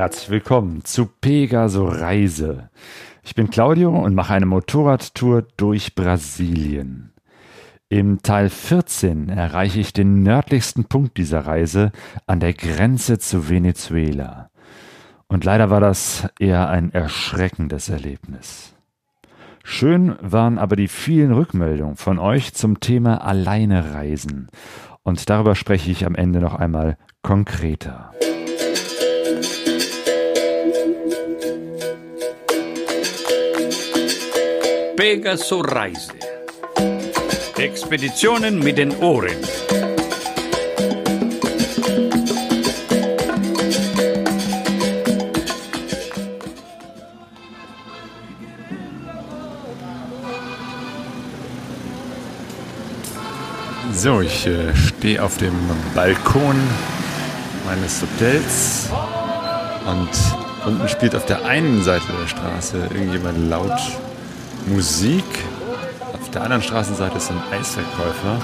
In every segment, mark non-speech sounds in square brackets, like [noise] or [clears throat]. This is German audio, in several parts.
Herzlich willkommen zu Pegaso Reise. Ich bin Claudio und mache eine Motorradtour durch Brasilien. Im Teil 14 erreiche ich den nördlichsten Punkt dieser Reise an der Grenze zu Venezuela. Und leider war das eher ein erschreckendes Erlebnis. Schön waren aber die vielen Rückmeldungen von euch zum Thema Alleine reisen. Und darüber spreche ich am Ende noch einmal konkreter. Pegaso Reise. Expeditionen mit den Ohren. So, ich äh, stehe auf dem Balkon meines Hotels und unten spielt auf der einen Seite der Straße irgendjemand laut Musik. Auf der anderen Straßenseite ist ein Eisverkäufer,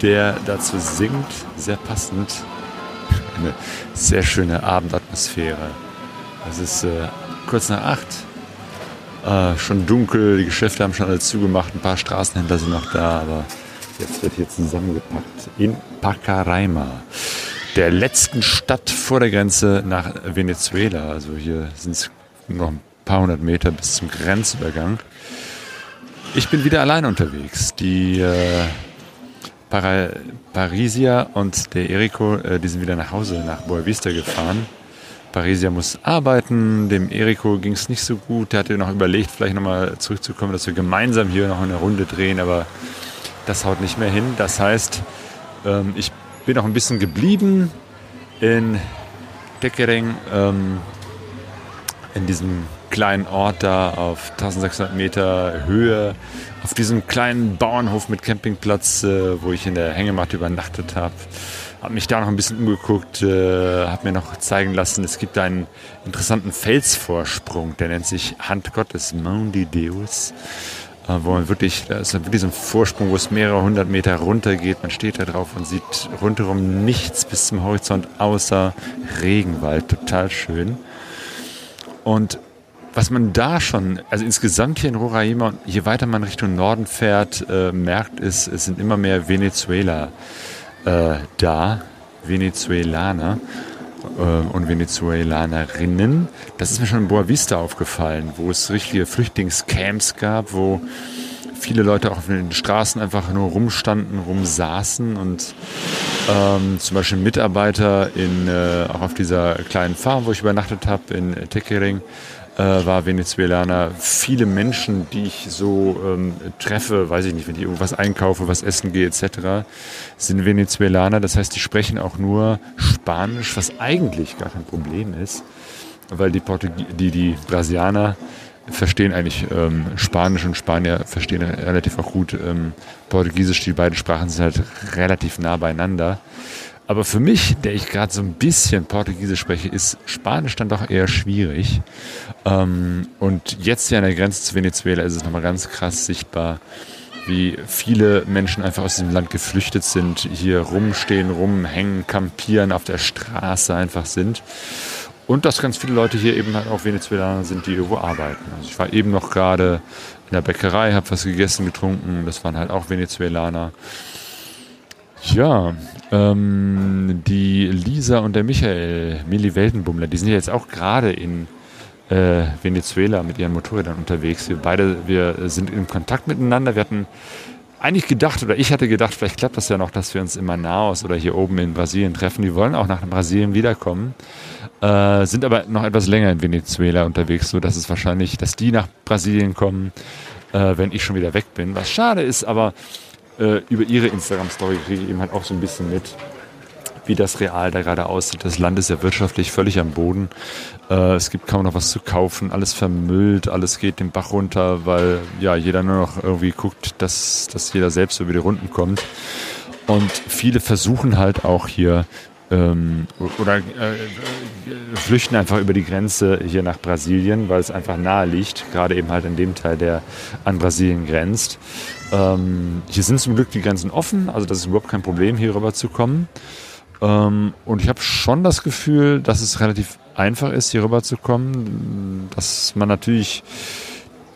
der dazu singt, sehr passend, [laughs] eine sehr schöne Abendatmosphäre. Es ist äh, kurz nach acht, äh, schon dunkel, die Geschäfte haben schon alle zugemacht, ein paar Straßenhändler sind noch da, aber jetzt wird hier zusammengepackt in Pacaraima, der letzten Stadt vor der Grenze nach Venezuela. Also hier sind es noch ein paar hundert Meter bis zum Grenzübergang. Ich bin wieder allein unterwegs. Die äh, Parisia und der Eriko, äh, die sind wieder nach Hause, nach Boa Vista gefahren. Parisia muss arbeiten, dem Eriko ging es nicht so gut. Der hatte noch überlegt, vielleicht nochmal zurückzukommen, dass wir gemeinsam hier noch eine Runde drehen, aber das haut nicht mehr hin. Das heißt, ähm, ich bin noch ein bisschen geblieben in Teckering, ähm, in diesem kleinen Ort da auf 1600 Meter Höhe, auf diesem kleinen Bauernhof mit Campingplatz, äh, wo ich in der Hängematte übernachtet habe. Habe mich da noch ein bisschen umgeguckt, äh, habe mir noch zeigen lassen, es gibt einen interessanten Felsvorsprung, der nennt sich Hand Gottes, Mondi Deus, äh, wo man wirklich, das ist wirklich ein Vorsprung, wo es mehrere hundert Meter runter geht. Man steht da drauf und sieht rundherum nichts bis zum Horizont außer Regenwald, total schön. Und was man da schon, also insgesamt hier in Roraima, je weiter man Richtung Norden fährt, äh, merkt, ist, es sind immer mehr Venezuela äh, da, Venezuelaner äh, und Venezuelanerinnen. Das ist mir schon in Boa Vista aufgefallen, wo es richtige Flüchtlingscamps gab, wo viele Leute auch auf den Straßen einfach nur rumstanden, rumsaßen und ähm, zum Beispiel Mitarbeiter in, äh, auch auf dieser kleinen Farm, wo ich übernachtet habe, in Tekering, äh, war Venezuelaner. Viele Menschen, die ich so ähm, treffe, weiß ich nicht, wenn ich irgendwas einkaufe, was essen gehe etc., sind Venezuelaner. Das heißt, die sprechen auch nur Spanisch, was eigentlich gar kein Problem ist, weil die, Portugie die, die Brasilianer verstehen eigentlich ähm, Spanisch und Spanier verstehen relativ auch gut ähm, Portugiesisch. Die beiden Sprachen sind halt relativ nah beieinander. Aber für mich, der ich gerade so ein bisschen Portugiesisch spreche, ist Spanisch dann doch eher schwierig. Ähm, und jetzt hier an der Grenze zu Venezuela ist es nochmal ganz krass sichtbar, wie viele Menschen einfach aus diesem Land geflüchtet sind, hier rumstehen, rumhängen, kampieren, auf der Straße einfach sind. Und dass ganz viele Leute hier eben halt auch Venezuelaner sind, die irgendwo arbeiten. Also ich war eben noch gerade in der Bäckerei, habe was gegessen, getrunken. Das waren halt auch Venezuelaner. Ja, ähm, die Lisa und der Michael, Milli Weltenbummler, die sind ja jetzt auch gerade in äh, Venezuela mit ihren Motorrädern unterwegs. Wir beide, wir sind in Kontakt miteinander. Wir hatten eigentlich gedacht, oder ich hatte gedacht, vielleicht klappt das ja noch, dass wir uns in Manaus oder hier oben in Brasilien treffen. Die wollen auch nach Brasilien wiederkommen, äh, sind aber noch etwas länger in Venezuela unterwegs, so dass es wahrscheinlich, dass die nach Brasilien kommen, äh, wenn ich schon wieder weg bin. Was schade ist, aber äh, über ihre Instagram-Story kriege ich eben halt auch so ein bisschen mit, wie das real da gerade aussieht. Das Land ist ja wirtschaftlich völlig am Boden. Äh, es gibt kaum noch was zu kaufen, alles vermüllt, alles geht den Bach runter, weil ja jeder nur noch irgendwie guckt, dass, dass jeder selbst über die Runden kommt. Und viele versuchen halt auch hier ähm, oder äh, flüchten einfach über die Grenze hier nach Brasilien, weil es einfach nahe liegt, gerade eben halt in dem Teil, der an Brasilien grenzt. Ähm, hier sind zum Glück die Grenzen offen, also das ist überhaupt kein Problem, hier rüber zu kommen. Ähm, und ich habe schon das Gefühl, dass es relativ einfach ist, hier rüber zu kommen, dass man natürlich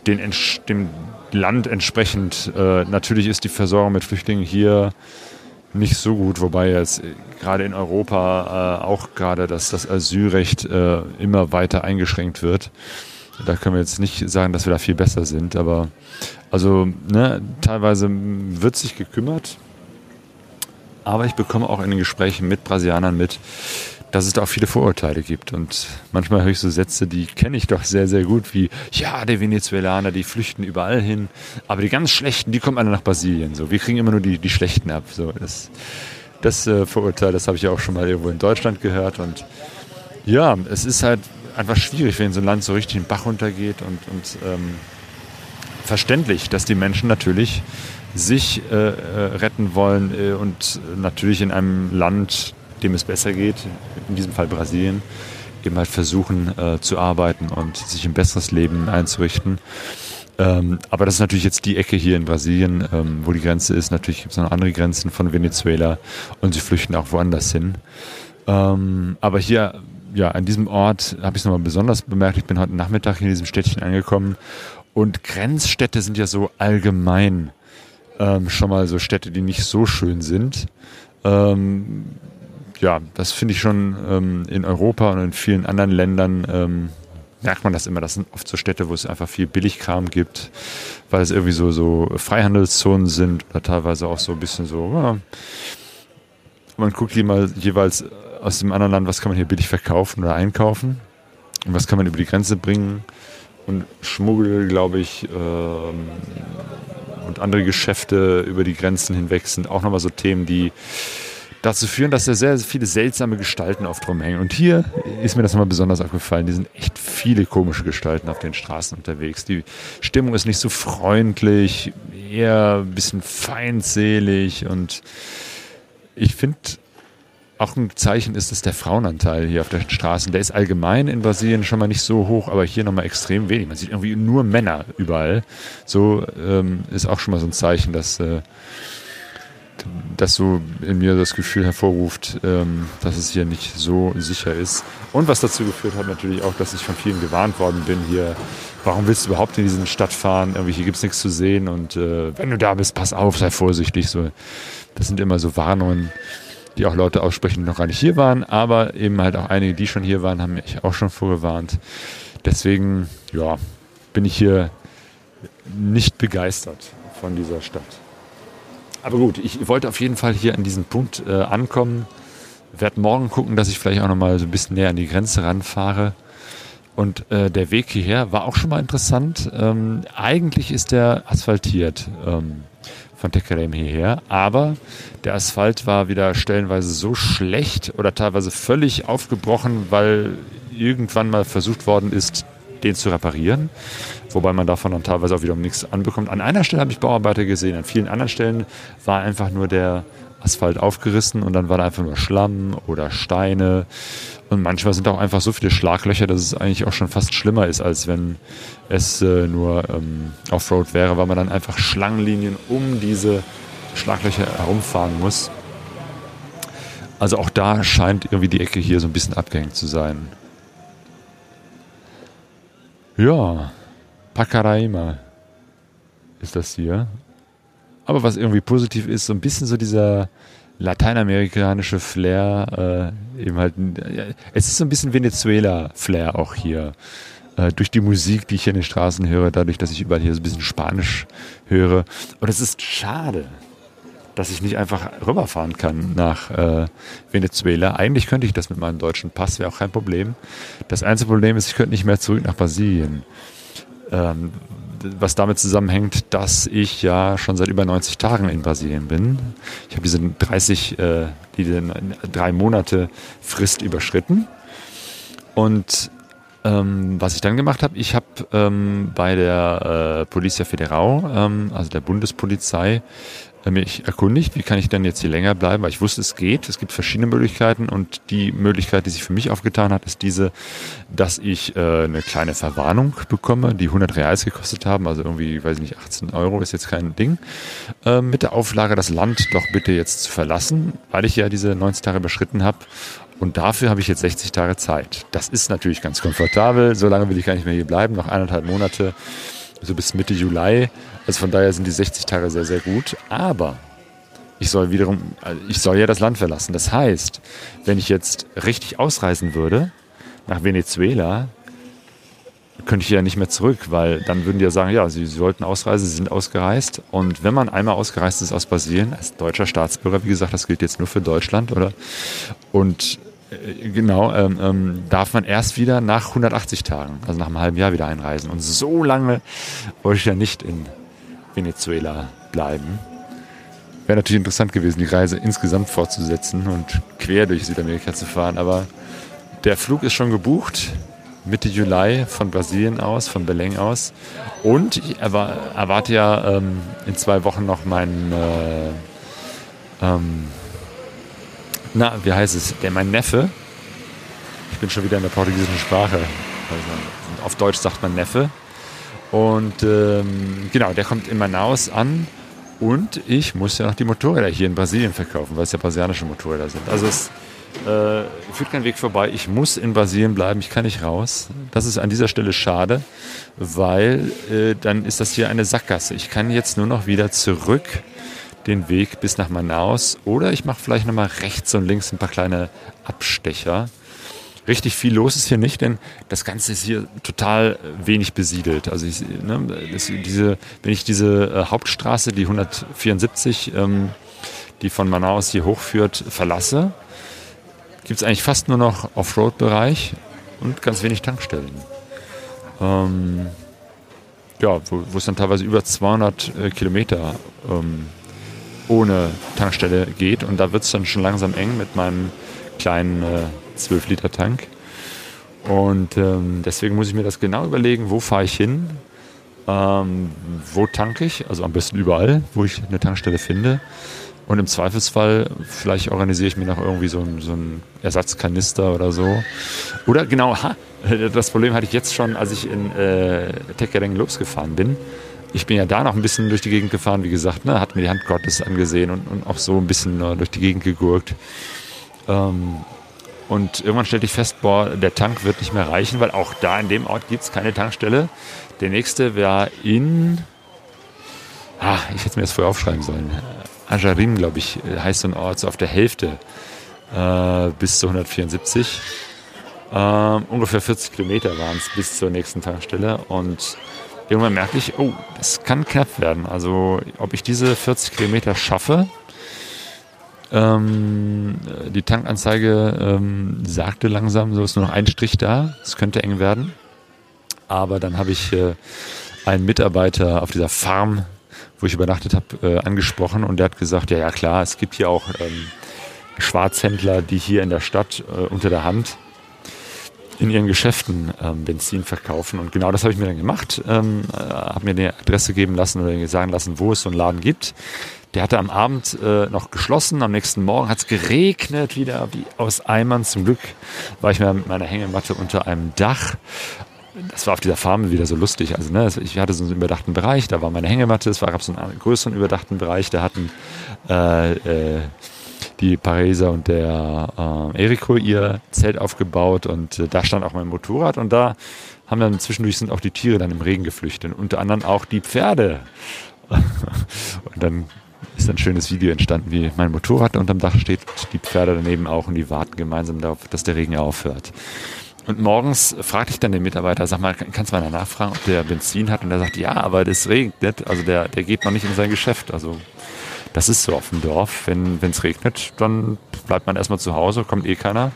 den, dem Land entsprechend, äh, natürlich ist die Versorgung mit Flüchtlingen hier nicht so gut, wobei jetzt gerade in Europa äh, auch gerade dass das Asylrecht äh, immer weiter eingeschränkt wird. Da können wir jetzt nicht sagen, dass wir da viel besser sind, aber also ne, teilweise wird sich gekümmert, aber ich bekomme auch in den Gesprächen mit Brasilianern mit, dass es da auch viele Vorurteile gibt. Und manchmal höre ich so Sätze, die kenne ich doch sehr, sehr gut, wie, ja, die Venezuelaner, die flüchten überall hin, aber die ganz Schlechten, die kommen alle nach Brasilien. So, wir kriegen immer nur die, die Schlechten ab. So, das das äh, Vorurteil, das habe ich ja auch schon mal irgendwo in Deutschland gehört. Und ja, es ist halt einfach schwierig, wenn so ein Land so richtig den Bach runtergeht und, und ähm, verständlich, dass die Menschen natürlich sich äh, äh, retten wollen äh, und natürlich in einem Land, dem es besser geht, in diesem Fall Brasilien, eben halt versuchen äh, zu arbeiten und sich ein besseres Leben einzurichten. Ähm, aber das ist natürlich jetzt die Ecke hier in Brasilien, ähm, wo die Grenze ist. Natürlich gibt es noch andere Grenzen von Venezuela und sie flüchten auch woanders hin. Ähm, aber hier, ja, an diesem Ort habe ich es nochmal besonders bemerkt. Ich bin heute Nachmittag in diesem Städtchen angekommen und Grenzstädte sind ja so allgemein ähm, schon mal so Städte, die nicht so schön sind. Ähm, ja, das finde ich schon ähm, in Europa und in vielen anderen Ländern merkt man das immer. Das sind oft so Städte, wo es einfach viel Billigkram gibt, weil es irgendwie so, so Freihandelszonen sind oder teilweise auch so ein bisschen so, ja, man guckt jeweils, jeweils aus dem anderen Land, was kann man hier billig verkaufen oder einkaufen und was kann man über die Grenze bringen. Und Schmuggel, glaube ich, ähm, und andere Geschäfte über die Grenzen hinweg sind auch nochmal so Themen, die dazu führen, dass da sehr, viele seltsame Gestalten oft rumhängen. Und hier ist mir das nochmal besonders aufgefallen. Die sind echt viele komische Gestalten auf den Straßen unterwegs. Die Stimmung ist nicht so freundlich, eher ein bisschen feindselig und ich finde auch ein Zeichen ist, dass der Frauenanteil hier auf den Straßen, der ist allgemein in Brasilien schon mal nicht so hoch, aber hier nochmal extrem wenig. Man sieht irgendwie nur Männer überall. So ähm, ist auch schon mal so ein Zeichen, dass äh, das so in mir das Gefühl hervorruft, ähm, dass es hier nicht so sicher ist. Und was dazu geführt hat natürlich auch, dass ich von vielen gewarnt worden bin hier, warum willst du überhaupt in diese Stadt fahren? Irgendwie hier gibt es nichts zu sehen und äh, wenn du da bist, pass auf, sei vorsichtig. So, das sind immer so Warnungen, die auch Leute aussprechen, die noch gar nicht hier waren, aber eben halt auch einige, die schon hier waren, haben mich auch schon vorgewarnt. Deswegen, ja, bin ich hier nicht begeistert von dieser Stadt. Aber gut, ich wollte auf jeden Fall hier an diesem Punkt äh, ankommen. Werde morgen gucken, dass ich vielleicht auch nochmal so ein bisschen näher an die Grenze ranfahre. Und äh, der Weg hierher war auch schon mal interessant. Ähm, eigentlich ist der asphaltiert ähm, von Tekerem hierher, aber der Asphalt war wieder stellenweise so schlecht oder teilweise völlig aufgebrochen, weil irgendwann mal versucht worden ist, den zu reparieren. Wobei man davon dann teilweise auch wiederum nichts anbekommt. An einer Stelle habe ich Bauarbeiter gesehen, an vielen anderen Stellen war einfach nur der Asphalt aufgerissen und dann war da einfach nur Schlamm oder Steine. Und manchmal sind auch einfach so viele Schlaglöcher, dass es eigentlich auch schon fast schlimmer ist, als wenn es äh, nur ähm, Offroad wäre, weil man dann einfach Schlangenlinien um diese Schlaglöcher herumfahren muss. Also auch da scheint irgendwie die Ecke hier so ein bisschen abgehängt zu sein. Ja, Pacaraima ist das hier. Aber was irgendwie positiv ist, so ein bisschen so dieser lateinamerikanische Flair, äh, eben halt, ja, es ist so ein bisschen Venezuela-Flair auch hier. Äh, durch die Musik, die ich hier in den Straßen höre, dadurch, dass ich überall hier so ein bisschen Spanisch höre. Und es ist schade, dass ich nicht einfach rüberfahren kann nach äh, Venezuela. Eigentlich könnte ich das mit meinem deutschen Pass, wäre auch kein Problem. Das einzige Problem ist, ich könnte nicht mehr zurück nach Brasilien. Ähm, was damit zusammenhängt, dass ich ja schon seit über 90 Tagen in Brasilien bin. Ich habe diese 30, äh, diese drei Monate Frist überschritten. Und ähm, was ich dann gemacht habe, ich habe ähm, bei der äh, Policia Federal, ähm, also der Bundespolizei, mich erkundigt, wie kann ich denn jetzt hier länger bleiben, weil ich wusste, es geht. Es gibt verschiedene Möglichkeiten und die Möglichkeit, die sich für mich aufgetan hat, ist diese, dass ich äh, eine kleine Verwarnung bekomme, die 100 Reals gekostet haben, also irgendwie, weiß ich nicht, 18 Euro ist jetzt kein Ding, äh, mit der Auflage, das Land doch bitte jetzt zu verlassen, weil ich ja diese 90 Tage überschritten habe und dafür habe ich jetzt 60 Tage Zeit. Das ist natürlich ganz komfortabel. So lange will ich gar nicht mehr hier bleiben. Noch eineinhalb Monate, so bis Mitte Juli. Also von daher sind die 60 Tage sehr, sehr gut. Aber ich soll wiederum, ich soll ja das Land verlassen. Das heißt, wenn ich jetzt richtig ausreisen würde nach Venezuela, könnte ich ja nicht mehr zurück, weil dann würden die ja sagen, ja, sie, sie wollten ausreisen, sie sind ausgereist. Und wenn man einmal ausgereist ist aus Brasilien, als deutscher Staatsbürger, wie gesagt, das gilt jetzt nur für Deutschland, oder? Und äh, genau, ähm, ähm, darf man erst wieder nach 180 Tagen, also nach einem halben Jahr wieder einreisen. Und so lange wollte ich ja nicht in Venezuela bleiben. Wäre natürlich interessant gewesen, die Reise insgesamt fortzusetzen und quer durch Südamerika zu fahren. Aber der Flug ist schon gebucht. Mitte Juli von Brasilien aus, von Belém aus. Und ich erwarte ja ähm, in zwei Wochen noch meinen äh, ähm, na, wie heißt es? Der mein Neffe. Ich bin schon wieder in der portugiesischen Sprache. Also, auf Deutsch sagt man Neffe. Und ähm, genau, der kommt in Manaus an. Und ich muss ja noch die Motorräder hier in Brasilien verkaufen, weil es ja brasilianische Motorräder sind. Also es äh, führt kein Weg vorbei. Ich muss in Brasilien bleiben. Ich kann nicht raus. Das ist an dieser Stelle schade, weil äh, dann ist das hier eine Sackgasse. Ich kann jetzt nur noch wieder zurück den Weg bis nach Manaus oder ich mache vielleicht nochmal rechts und links ein paar kleine Abstecher. Richtig viel los ist hier nicht, denn das Ganze ist hier total wenig besiedelt. Also ich, ne, das, diese, wenn ich diese äh, Hauptstraße, die 174, ähm, die von Manaus hier hochführt, verlasse, gibt es eigentlich fast nur noch Offroad-Bereich und ganz wenig Tankstellen. Ähm, ja, wo, wo es dann teilweise über 200 äh, Kilometer ähm, ohne Tankstelle geht. Und da wird es dann schon langsam eng mit meinem kleinen äh, 12-Liter-Tank. Und ähm, deswegen muss ich mir das genau überlegen, wo fahre ich hin, ähm, wo tanke ich, also am besten überall, wo ich eine Tankstelle finde. Und im Zweifelsfall, vielleicht organisiere ich mir noch irgendwie so einen, so Ersatzkanister oder so. Oder genau, ha, das Problem hatte ich jetzt schon, als ich in äh, Tekkereng losgefahren bin ich bin ja da noch ein bisschen durch die Gegend gefahren, wie gesagt, ne, hat mir die Hand Gottes angesehen und, und auch so ein bisschen äh, durch die Gegend gegurkt. Ähm, und irgendwann stellte ich fest, boah, der Tank wird nicht mehr reichen, weil auch da in dem Ort gibt es keine Tankstelle. Der nächste wäre in, ah, ich hätte mir das vorher aufschreiben sollen. Ajarin, glaube ich, heißt so ein Ort, so auf der Hälfte äh, bis zu 174. Ähm, ungefähr 40 Kilometer waren es bis zur nächsten Tankstelle und irgendwann merke ich, oh, das kann knapp werden. Also ob ich diese 40 Kilometer schaffe, ähm, die Tankanzeige ähm, sagte langsam, so ist nur noch ein Strich da, es könnte eng werden. Aber dann habe ich äh, einen Mitarbeiter auf dieser Farm, wo ich übernachtet habe, äh, angesprochen und der hat gesagt, ja, ja klar, es gibt hier auch ähm, Schwarzhändler, die hier in der Stadt äh, unter der Hand in ihren Geschäften ähm, Benzin verkaufen. Und genau das habe ich mir dann gemacht. Ähm, äh, habe mir eine Adresse geben lassen oder sagen lassen, wo es so einen Laden gibt. Der hatte am Abend äh, noch geschlossen. Am nächsten Morgen hat es geregnet, wieder wie aus Eimern. Zum Glück war ich mit meiner Hängematte unter einem Dach. Das war auf dieser Farm wieder so lustig. Also, ne, ich hatte so einen überdachten Bereich, da war meine Hängematte, es gab so einen größeren überdachten Bereich, da hatten äh, äh, die Pariser und der äh, Eriko ihr Zelt aufgebaut und äh, da stand auch mein Motorrad und da haben dann zwischendurch sind auch die Tiere dann im Regen geflüchtet, unter anderem auch die Pferde. [laughs] und dann ist ein schönes Video entstanden, wie mein Motorrad unterm Dach steht, die Pferde daneben auch und die warten gemeinsam darauf, dass der Regen aufhört. Und morgens fragte ich dann den Mitarbeiter, sag mal, kannst du mal nachfragen, ob der Benzin hat? Und er sagt, ja, aber das regnet, also der, der geht noch nicht in sein Geschäft. Also das ist so auf dem Dorf. Wenn es regnet, dann bleibt man erstmal zu Hause, kommt eh keiner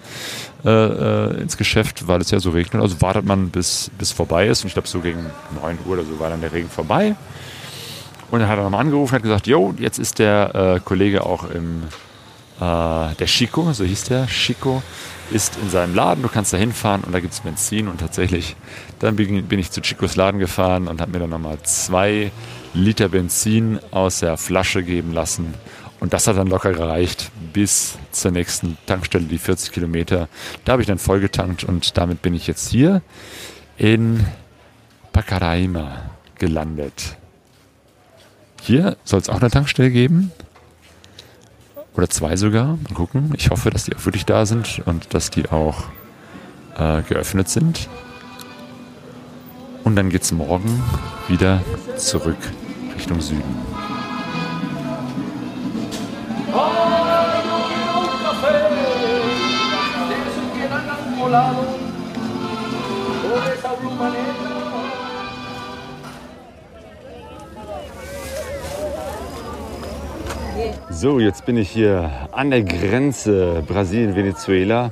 äh, äh, ins Geschäft, weil es ja so regnet. Also wartet man, bis bis vorbei ist. Und ich glaube, so gegen 9 Uhr oder so war dann der Regen vorbei. Und dann hat er nochmal angerufen und hat gesagt, jo, jetzt ist der äh, Kollege auch im äh, der Chico, so hieß der, Chico, ist in seinem Laden. Du kannst da hinfahren und da gibt es Benzin. Und tatsächlich, dann bin, bin ich zu Chicos Laden gefahren und habe mir dann nochmal zwei Liter Benzin aus der Flasche geben lassen. Und das hat dann locker gereicht bis zur nächsten Tankstelle, die 40 Kilometer. Da habe ich dann voll getankt und damit bin ich jetzt hier in Pacaraima gelandet. Hier soll es auch eine Tankstelle geben. Oder zwei sogar. Mal gucken. Ich hoffe, dass die auch wirklich da sind und dass die auch äh, geöffnet sind. Und dann geht es morgen wieder zurück Richtung Süden. So, jetzt bin ich hier an der Grenze Brasilien-Venezuela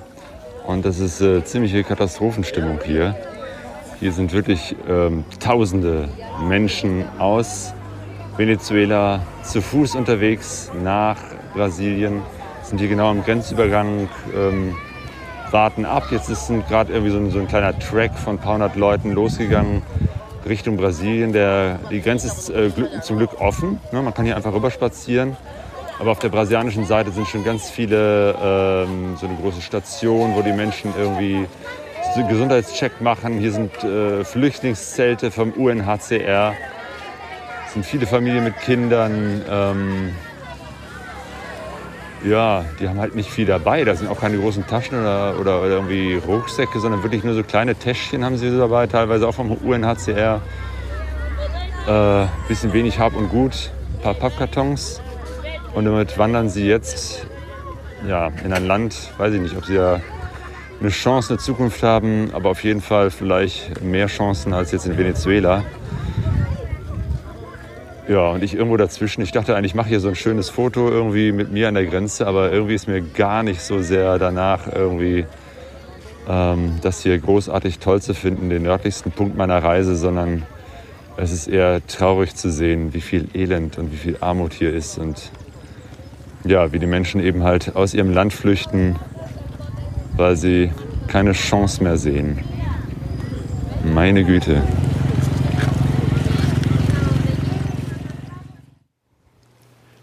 und das ist äh, ziemliche Katastrophenstimmung hier. Hier sind wirklich ähm, tausende Menschen aus Venezuela zu Fuß unterwegs nach Brasilien, sind hier genau am Grenzübergang, ähm, warten ab. Jetzt ist gerade irgendwie so ein, so ein, kleiner Track von ein paar hundert Leuten losgegangen Richtung Brasilien. Der, die Grenze ist äh, zum Glück offen, ne? man kann hier einfach rüber spazieren. Aber auf der brasilianischen Seite sind schon ganz viele, ähm, so eine große Station, wo die Menschen irgendwie Gesundheitscheck machen. Hier sind äh, Flüchtlingszelte vom UNHCR. Es sind viele Familien mit Kindern. Ähm, ja, die haben halt nicht viel dabei. Da sind auch keine großen Taschen oder, oder, irgendwie Rucksäcke, sondern wirklich nur so kleine Täschchen haben sie dabei, teilweise auch vom UNHCR. Äh, bisschen wenig Hab und Gut, ein paar Pappkartons. Und damit wandern sie jetzt ja, in ein Land, weiß ich nicht, ob sie da eine Chance, eine Zukunft haben, aber auf jeden Fall vielleicht mehr Chancen als jetzt in Venezuela. Ja, und ich irgendwo dazwischen. Ich dachte eigentlich, ich mache hier so ein schönes Foto irgendwie mit mir an der Grenze, aber irgendwie ist mir gar nicht so sehr danach irgendwie ähm, das hier großartig toll zu finden, den nördlichsten Punkt meiner Reise, sondern es ist eher traurig zu sehen, wie viel Elend und wie viel Armut hier ist und ja, wie die Menschen eben halt aus ihrem Land flüchten, weil sie keine Chance mehr sehen. Meine Güte.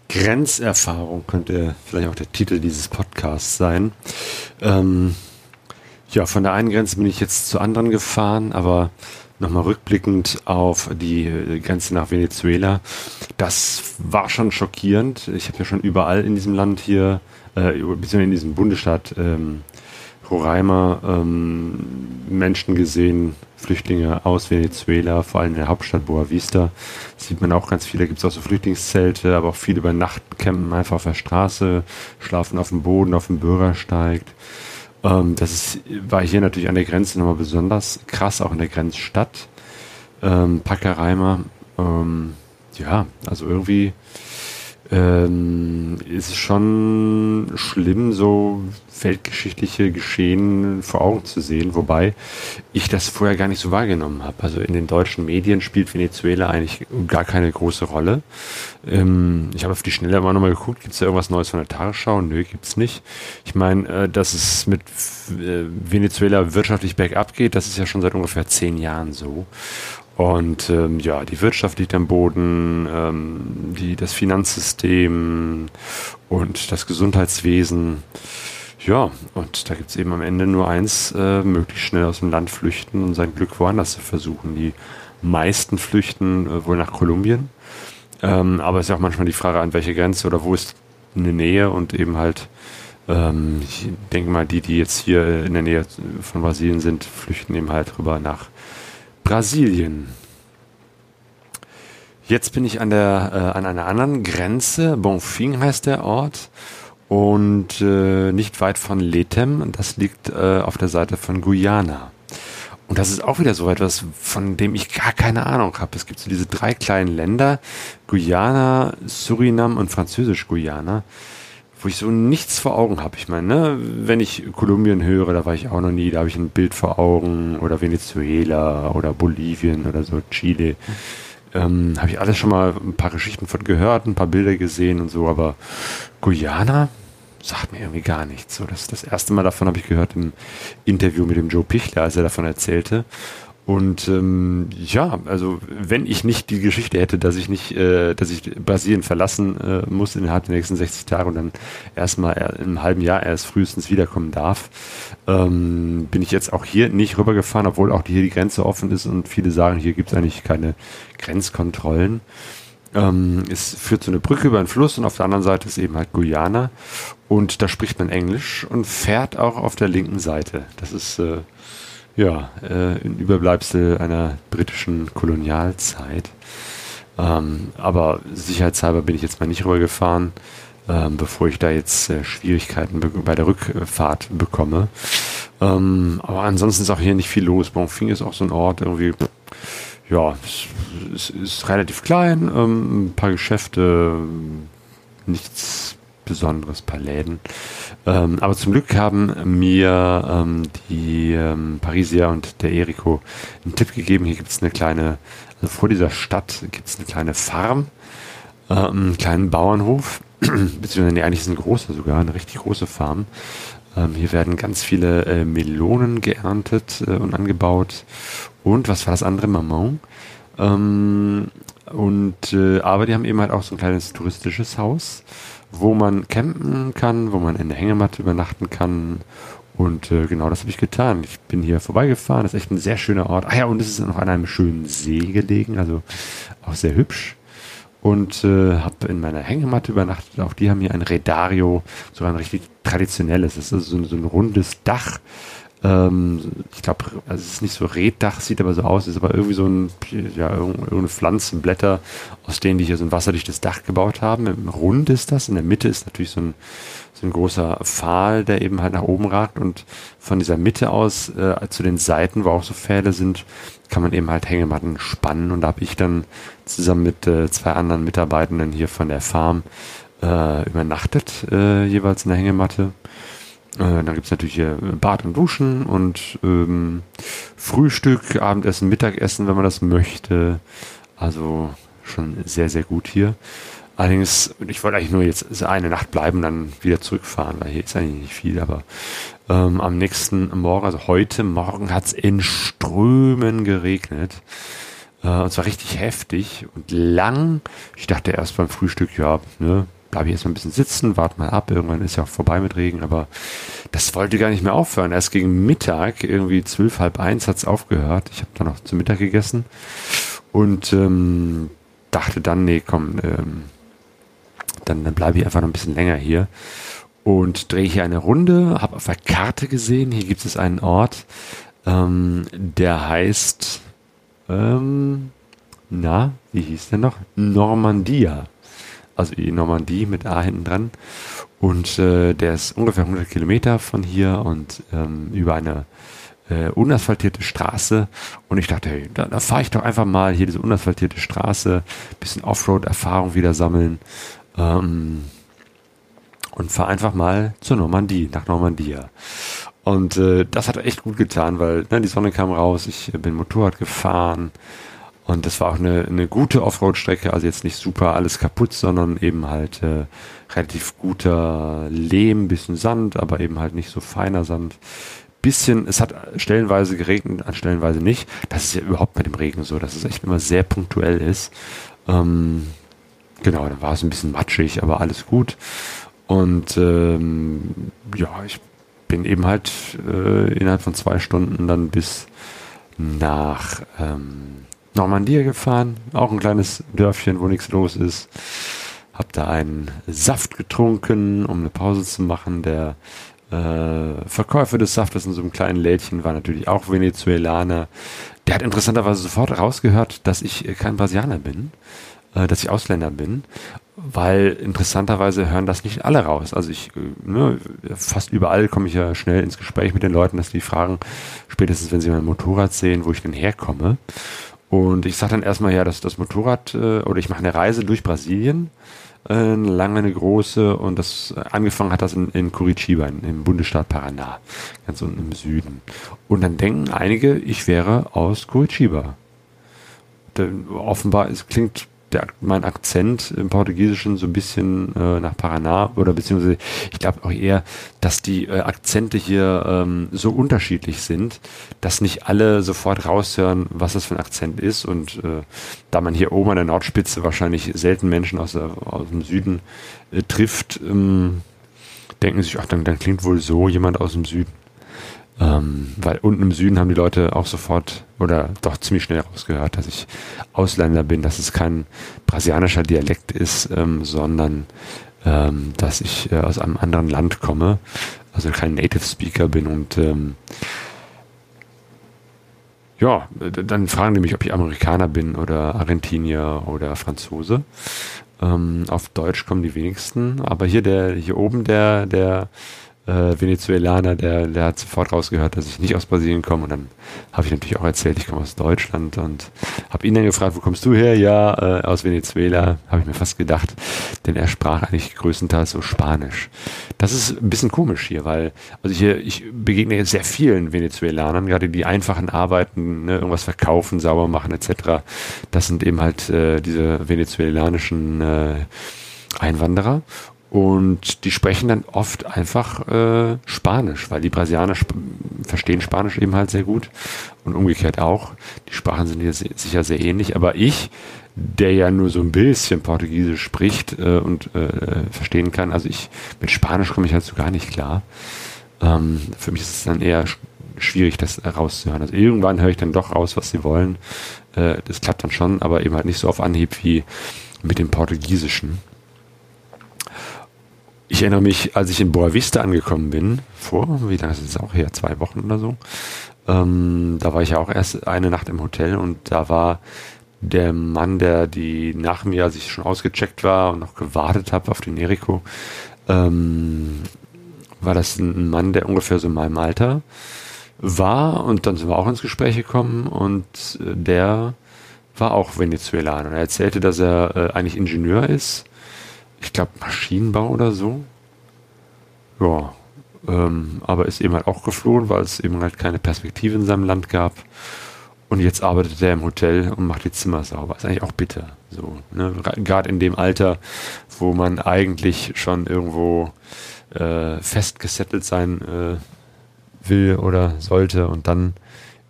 Grenzerfahrung könnte vielleicht auch der Titel dieses Podcasts sein. Ähm, ja, von der einen Grenze bin ich jetzt zur anderen gefahren, aber nochmal rückblickend auf die äh, Grenze nach Venezuela. Das war schon schockierend. Ich habe ja schon überall in diesem Land hier, äh, beziehungsweise in diesem Bundesstaat ähm, Roraima ähm, Menschen gesehen, Flüchtlinge aus Venezuela, vor allem in der Hauptstadt Boa Vista. Sieht man auch ganz viele, gibt es auch so Flüchtlingszelte, aber auch viele übernachten, campen einfach auf der Straße, schlafen auf dem Boden, auf dem Bürgersteig. Ähm, das ist, war hier natürlich an der Grenze nochmal besonders krass, auch in der Grenzstadt. Ähm, Packereimer, ähm, ja, also irgendwie ähm, ist es schon schlimm, so weltgeschichtliche Geschehen vor Augen zu sehen, wobei ich das vorher gar nicht so wahrgenommen habe. Also in den deutschen Medien spielt Venezuela eigentlich gar keine große Rolle. Ähm, ich habe auf die Schnelle immer nochmal geguckt, gibt es da irgendwas Neues von der Tagesschau? Nö, gibt's nicht. Ich meine, äh, dass es mit äh, Venezuela wirtschaftlich bergab geht, das ist ja schon seit ungefähr zehn Jahren so. Und ähm, ja, die Wirtschaft liegt am Boden, ähm, die, das Finanzsystem und das Gesundheitswesen. Ja, und da gibt es eben am Ende nur eins, äh, möglichst schnell aus dem Land flüchten und sein Glück woanders zu versuchen. Die meisten flüchten äh, wohl nach Kolumbien. Ähm, aber es ist auch manchmal die Frage, an welche Grenze oder wo ist eine Nähe und eben halt, ähm, ich denke mal, die, die jetzt hier in der Nähe von Brasilien sind, flüchten eben halt rüber nach Brasilien. Jetzt bin ich an der äh, an einer anderen Grenze. Bonfim heißt der Ort und äh, nicht weit von Letem. Das liegt äh, auf der Seite von Guyana. Und das ist auch wieder so etwas, von dem ich gar keine Ahnung habe. Es gibt so diese drei kleinen Länder, Guyana, Surinam und Französisch-Guyana, wo ich so nichts vor Augen habe. Ich meine, ne, wenn ich Kolumbien höre, da war ich auch noch nie, da habe ich ein Bild vor Augen oder Venezuela oder Bolivien oder so, Chile. Ähm, habe ich alles schon mal ein paar Geschichten von gehört, ein paar Bilder gesehen und so, aber Guyana, sagt mir irgendwie gar nichts. So, das, das erste Mal davon habe ich gehört im Interview mit dem Joe Pichler, als er davon erzählte. Und ähm, ja, also wenn ich nicht die Geschichte hätte, dass ich nicht, äh, dass ich Brasilien verlassen äh, muss innerhalb der nächsten 60 Tage und dann erstmal in einem halben Jahr erst frühestens wiederkommen darf, ähm, bin ich jetzt auch hier nicht rübergefahren, obwohl auch hier die Grenze offen ist und viele sagen, hier gibt es eigentlich keine Grenzkontrollen. Ähm, es führt so eine Brücke über einen Fluss und auf der anderen Seite ist eben halt Guyana und da spricht man Englisch und fährt auch auf der linken Seite. Das ist äh, ja, äh, ein Überbleibsel einer britischen Kolonialzeit. Ähm, aber sicherheitshalber bin ich jetzt mal nicht rübergefahren, ähm, bevor ich da jetzt äh, Schwierigkeiten bei der Rückfahrt bekomme. Ähm, aber ansonsten ist auch hier nicht viel los. Bonfing ist auch so ein Ort irgendwie, ja, es, es ist relativ klein, ähm, ein paar Geschäfte, nichts Besonderes, paar Läden. Ähm, aber zum Glück haben mir ähm, die ähm, Parisier und der Eriko einen Tipp gegeben. Hier gibt es eine kleine, also vor dieser Stadt gibt es eine kleine Farm, äh, einen kleinen Bauernhof, [clears throat] beziehungsweise eigentlich ist ein großer sogar, eine richtig große Farm. Ähm, hier werden ganz viele äh, Melonen geerntet äh, und angebaut. Und was war das andere? Maman. Ähm, und äh, aber die haben eben halt auch so ein kleines touristisches Haus wo man campen kann, wo man in der Hängematte übernachten kann. Und äh, genau das habe ich getan. Ich bin hier vorbeigefahren. Das ist echt ein sehr schöner Ort. Ah ja, und es ist noch an einem schönen See gelegen, also auch sehr hübsch. Und äh, habe in meiner Hängematte übernachtet. Auch die haben hier ein Redario, sogar ein richtig traditionelles. Das ist so, so ein rundes Dach ähm, ich glaube, also es ist nicht so Reddach, sieht aber so aus, ist aber irgendwie so ein, ja, irgendeine Pflanzen, Blätter, aus denen die hier so ein wasserdichtes Dach gebaut haben. Rund ist das, in der Mitte ist natürlich so ein, so ein großer Pfahl, der eben halt nach oben ragt. Und von dieser Mitte aus äh, zu den Seiten, wo auch so Pfähle sind, kann man eben halt Hängematten spannen. Und da habe ich dann zusammen mit äh, zwei anderen Mitarbeitenden hier von der Farm äh, übernachtet, äh, jeweils in der Hängematte äh, dann gibt's natürlich hier Bad und Duschen und ähm, Frühstück, Abendessen, Mittagessen, wenn man das möchte. Also schon sehr, sehr gut hier. Allerdings, ich wollte eigentlich nur jetzt eine Nacht bleiben, dann wieder zurückfahren, weil hier ist eigentlich nicht viel, aber ähm, am nächsten Morgen, also heute Morgen hat's in Strömen geregnet. Äh, und zwar richtig heftig und lang. Ich dachte erst beim Frühstück, ja, ne, bleibe ich erstmal ein bisschen sitzen, warte mal ab, irgendwann ist ja auch vorbei mit Regen, aber das wollte gar nicht mehr aufhören. Erst gegen Mittag, irgendwie zwölf, halb eins hat's aufgehört. Ich habe dann noch zu Mittag gegessen und ähm, dachte dann, nee, komm, ähm, dann, dann bleibe ich einfach noch ein bisschen länger hier und drehe hier eine Runde, habe auf der Karte gesehen, hier gibt es einen Ort, ähm, der heißt, ähm, na, wie hieß der noch? Normandia also die Normandie mit A hinten dran. Und äh, der ist ungefähr 100 Kilometer von hier und ähm, über eine äh, unasphaltierte Straße. Und ich dachte, hey, da, da fahre ich doch einfach mal hier diese unasphaltierte Straße, bisschen Offroad-Erfahrung wieder sammeln. Ähm, und fahre einfach mal zur Normandie, nach Normandia. Und äh, das hat echt gut getan, weil ne, die Sonne kam raus, ich bin Motorrad gefahren, und das war auch eine, eine gute Offroad-Strecke, also jetzt nicht super alles kaputt, sondern eben halt äh, relativ guter Lehm, bisschen Sand, aber eben halt nicht so feiner Sand. Bisschen, es hat stellenweise geregnet, an stellenweise nicht. Das ist ja überhaupt mit dem Regen so, dass es echt immer sehr punktuell ist. Ähm, genau, dann war es ein bisschen matschig, aber alles gut. Und ähm, ja, ich bin eben halt äh, innerhalb von zwei Stunden dann bis nach ähm, Normandie gefahren, auch ein kleines Dörfchen, wo nichts los ist. Hab da einen Saft getrunken, um eine Pause zu machen. Der äh, Verkäufer des Saftes in so einem kleinen Lädchen war natürlich auch Venezuelaner. Der hat interessanterweise sofort rausgehört, dass ich kein Brasilianer bin, äh, dass ich Ausländer bin, weil interessanterweise hören das nicht alle raus. Also ich, äh, ne, fast überall komme ich ja schnell ins Gespräch mit den Leuten, dass die fragen, spätestens wenn sie mein Motorrad sehen, wo ich denn herkomme. Und ich sage dann erstmal, ja, dass das Motorrad, äh, oder ich mache eine Reise durch Brasilien, äh, lange, eine große, und das äh, angefangen hat das in, in Curitiba, in, im Bundesstaat Paraná, ganz unten im Süden. Und dann denken einige, ich wäre aus Curitiba. Denn offenbar, es klingt der, mein Akzent im Portugiesischen so ein bisschen äh, nach Paraná oder beziehungsweise ich glaube auch eher, dass die äh, Akzente hier ähm, so unterschiedlich sind, dass nicht alle sofort raushören, was das für ein Akzent ist und äh, da man hier oben an der Nordspitze wahrscheinlich selten Menschen aus, der, aus dem Süden äh, trifft, ähm, denken sich, ach, dann, dann klingt wohl so jemand aus dem Süden. Ähm, weil unten im Süden haben die Leute auch sofort oder doch ziemlich schnell rausgehört, dass ich Ausländer bin, dass es kein brasilianischer Dialekt ist, ähm, sondern ähm, dass ich äh, aus einem anderen Land komme, also kein Native Speaker bin und ähm, ja, dann fragen die mich, ob ich Amerikaner bin oder Argentinier oder Franzose. Ähm, auf Deutsch kommen die wenigsten, aber hier der hier oben der der äh, Venezuelaner, der, der hat sofort rausgehört, dass ich nicht aus Brasilien komme. Und dann habe ich natürlich auch erzählt, ich komme aus Deutschland und habe ihn dann gefragt, wo kommst du her? Ja, äh, aus Venezuela, habe ich mir fast gedacht, denn er sprach eigentlich größtenteils so Spanisch. Das ist ein bisschen komisch hier, weil also hier, ich begegne jetzt sehr vielen Venezuelanern, gerade die einfachen Arbeiten, ne, irgendwas verkaufen, sauber machen etc. Das sind eben halt äh, diese venezuelanischen äh, Einwanderer und die sprechen dann oft einfach äh, Spanisch, weil die Brasilianer sp verstehen Spanisch eben halt sehr gut und umgekehrt auch. Die Sprachen sind hier sicher sehr ähnlich, aber ich, der ja nur so ein bisschen Portugiesisch spricht äh, und äh, verstehen kann, also ich mit Spanisch komme ich halt so gar nicht klar. Ähm, für mich ist es dann eher schwierig, das rauszuhören. Also irgendwann höre ich dann doch raus, was sie wollen. Äh, das klappt dann schon, aber eben halt nicht so auf Anhieb wie mit dem Portugiesischen. Ich erinnere mich, als ich in Boa Vista angekommen bin, vor, wie lange ist es auch her, zwei Wochen oder so, ähm, da war ich ja auch erst eine Nacht im Hotel und da war der Mann, der die nach mir, als ich schon ausgecheckt war und noch gewartet habe auf den Eriko, ähm, war das ein Mann, der ungefähr so in meinem Alter war und dann sind wir auch ins Gespräch gekommen und äh, der war auch Venezuelaner. Er erzählte, dass er äh, eigentlich Ingenieur ist ich glaube, Maschinenbau oder so. Ja, ähm, aber ist eben halt auch geflohen, weil es eben halt keine Perspektive in seinem Land gab. Und jetzt arbeitet er im Hotel und macht die Zimmer sauber. Ist eigentlich auch bitter. So, ne? Gerade in dem Alter, wo man eigentlich schon irgendwo äh, festgesettelt sein äh, will oder sollte und dann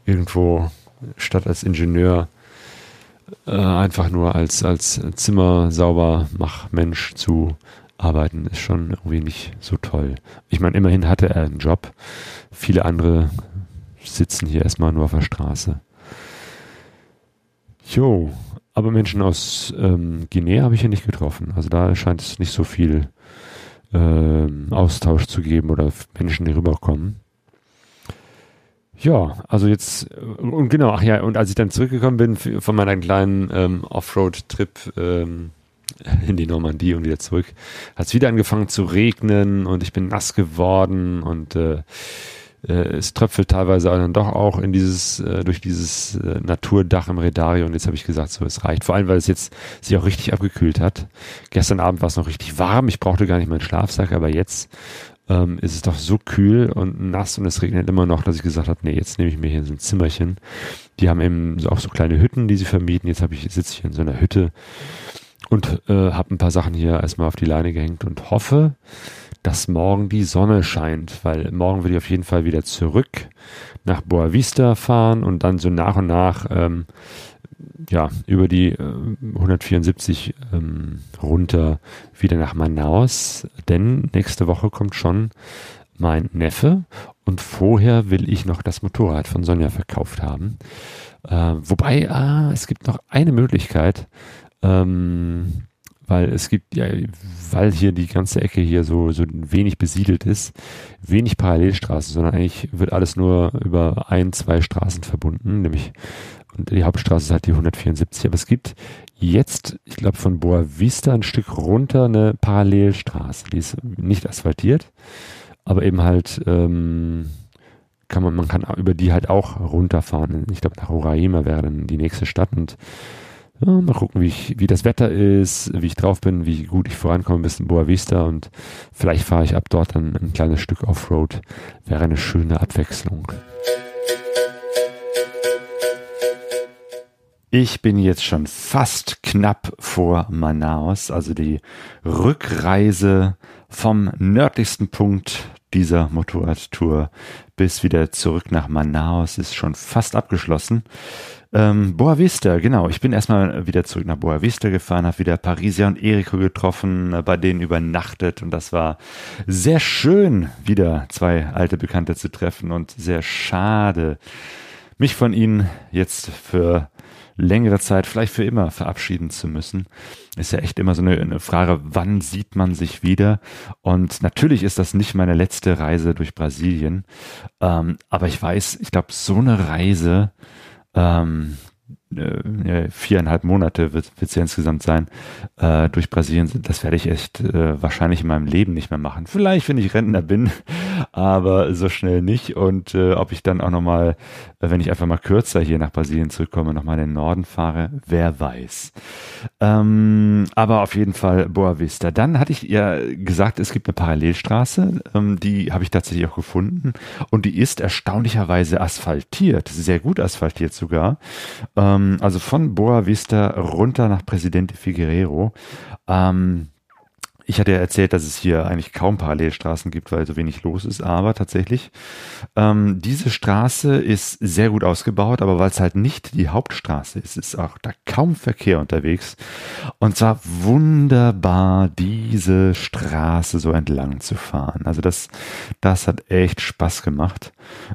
irgendwo statt als Ingenieur äh, einfach nur als, als Zimmer sauber mach Mensch zu arbeiten, ist schon irgendwie nicht so toll. Ich meine, immerhin hatte er einen Job. Viele andere sitzen hier erstmal nur auf der Straße. Jo, aber Menschen aus ähm, Guinea habe ich hier nicht getroffen. Also da scheint es nicht so viel ähm, Austausch zu geben oder Menschen, die rüberkommen. Ja, also jetzt, äh, und genau, ach ja, und als ich dann zurückgekommen bin von meiner kleinen ähm, Offroad-Trip ähm, [laughs] in die Normandie und wieder zurück, hat es wieder angefangen zu regnen und ich bin nass geworden und äh, äh, es tröpfelt teilweise dann doch auch in dieses, äh, durch dieses äh, Naturdach im Redario und jetzt habe ich gesagt, so, es reicht. Vor allem, weil es jetzt sich auch richtig abgekühlt hat. Gestern Abend war es noch richtig warm, ich brauchte gar nicht meinen Schlafsack, aber jetzt ähm, ist es doch so kühl und nass und es regnet immer noch, dass ich gesagt habe, nee, jetzt nehme ich mir hier so ein Zimmerchen. Die haben eben auch so kleine Hütten, die sie vermieten. Jetzt habe ich sitze ich hier in so einer Hütte und äh, habe ein paar Sachen hier erstmal auf die Leine gehängt und hoffe, dass morgen die Sonne scheint, weil morgen will ich auf jeden Fall wieder zurück nach Boa Vista fahren und dann so nach und nach ähm, ja, über die äh, 174 ähm, runter wieder nach Manaus, denn nächste Woche kommt schon mein Neffe und vorher will ich noch das Motorrad von Sonja verkauft haben. Äh, wobei, ah, es gibt noch eine Möglichkeit, ähm, weil es gibt ja, weil hier die ganze Ecke hier so, so wenig besiedelt ist, wenig Parallelstraßen, sondern eigentlich wird alles nur über ein, zwei Straßen verbunden, nämlich und die Hauptstraße ist halt die 174. Aber es gibt jetzt, ich glaube, von Boa Vista ein Stück runter eine Parallelstraße. Die ist nicht asphaltiert, aber eben halt ähm, kann man, man kann über die halt auch runterfahren. Ich glaube, nach Roraima wäre dann die nächste Stadt und ja, mal gucken, wie, ich, wie das Wetter ist, wie ich drauf bin, wie gut ich vorankomme bis in Boa Vista und vielleicht fahre ich ab dort dann ein kleines Stück Offroad. Wäre eine schöne Abwechslung. Ich bin jetzt schon fast knapp vor Manaus, also die Rückreise vom nördlichsten Punkt dieser Motorradtour bis wieder zurück nach Manaus ist schon fast abgeschlossen. Ähm, Boa Vista, genau. Ich bin erstmal wieder zurück nach Boa Vista gefahren, habe wieder Parisia und Eriko getroffen, bei denen übernachtet und das war sehr schön, wieder zwei alte Bekannte zu treffen und sehr schade, mich von ihnen jetzt für längere Zeit, vielleicht für immer verabschieden zu müssen. Ist ja echt immer so eine, eine, Frage, wann sieht man sich wieder? Und natürlich ist das nicht meine letzte Reise durch Brasilien. Ähm, aber ich weiß, ich glaube, so eine Reise, ähm, äh, viereinhalb Monate wird es ja insgesamt sein, äh, durch Brasilien, das werde ich echt äh, wahrscheinlich in meinem Leben nicht mehr machen. Vielleicht, wenn ich Rentner bin, [laughs] aber so schnell nicht. Und äh, ob ich dann auch nochmal, äh, wenn ich einfach mal kürzer hier nach Brasilien zurückkomme, nochmal in den Norden fahre, wer weiß. Ähm, aber auf jeden Fall Boa Vista. Dann hatte ich ja gesagt, es gibt eine Parallelstraße, ähm, die habe ich tatsächlich auch gefunden und die ist erstaunlicherweise asphaltiert, sehr gut asphaltiert sogar. Ähm, also von Boa Vista runter nach Presidente Figueiredo. Ähm, ich hatte ja erzählt, dass es hier eigentlich kaum Parallelstraßen gibt, weil so wenig los ist, aber tatsächlich, ähm, diese Straße ist sehr gut ausgebaut, aber weil es halt nicht die Hauptstraße ist, ist auch da kaum Verkehr unterwegs. Und zwar wunderbar, diese Straße so entlang zu fahren. Also das, das hat echt Spaß gemacht.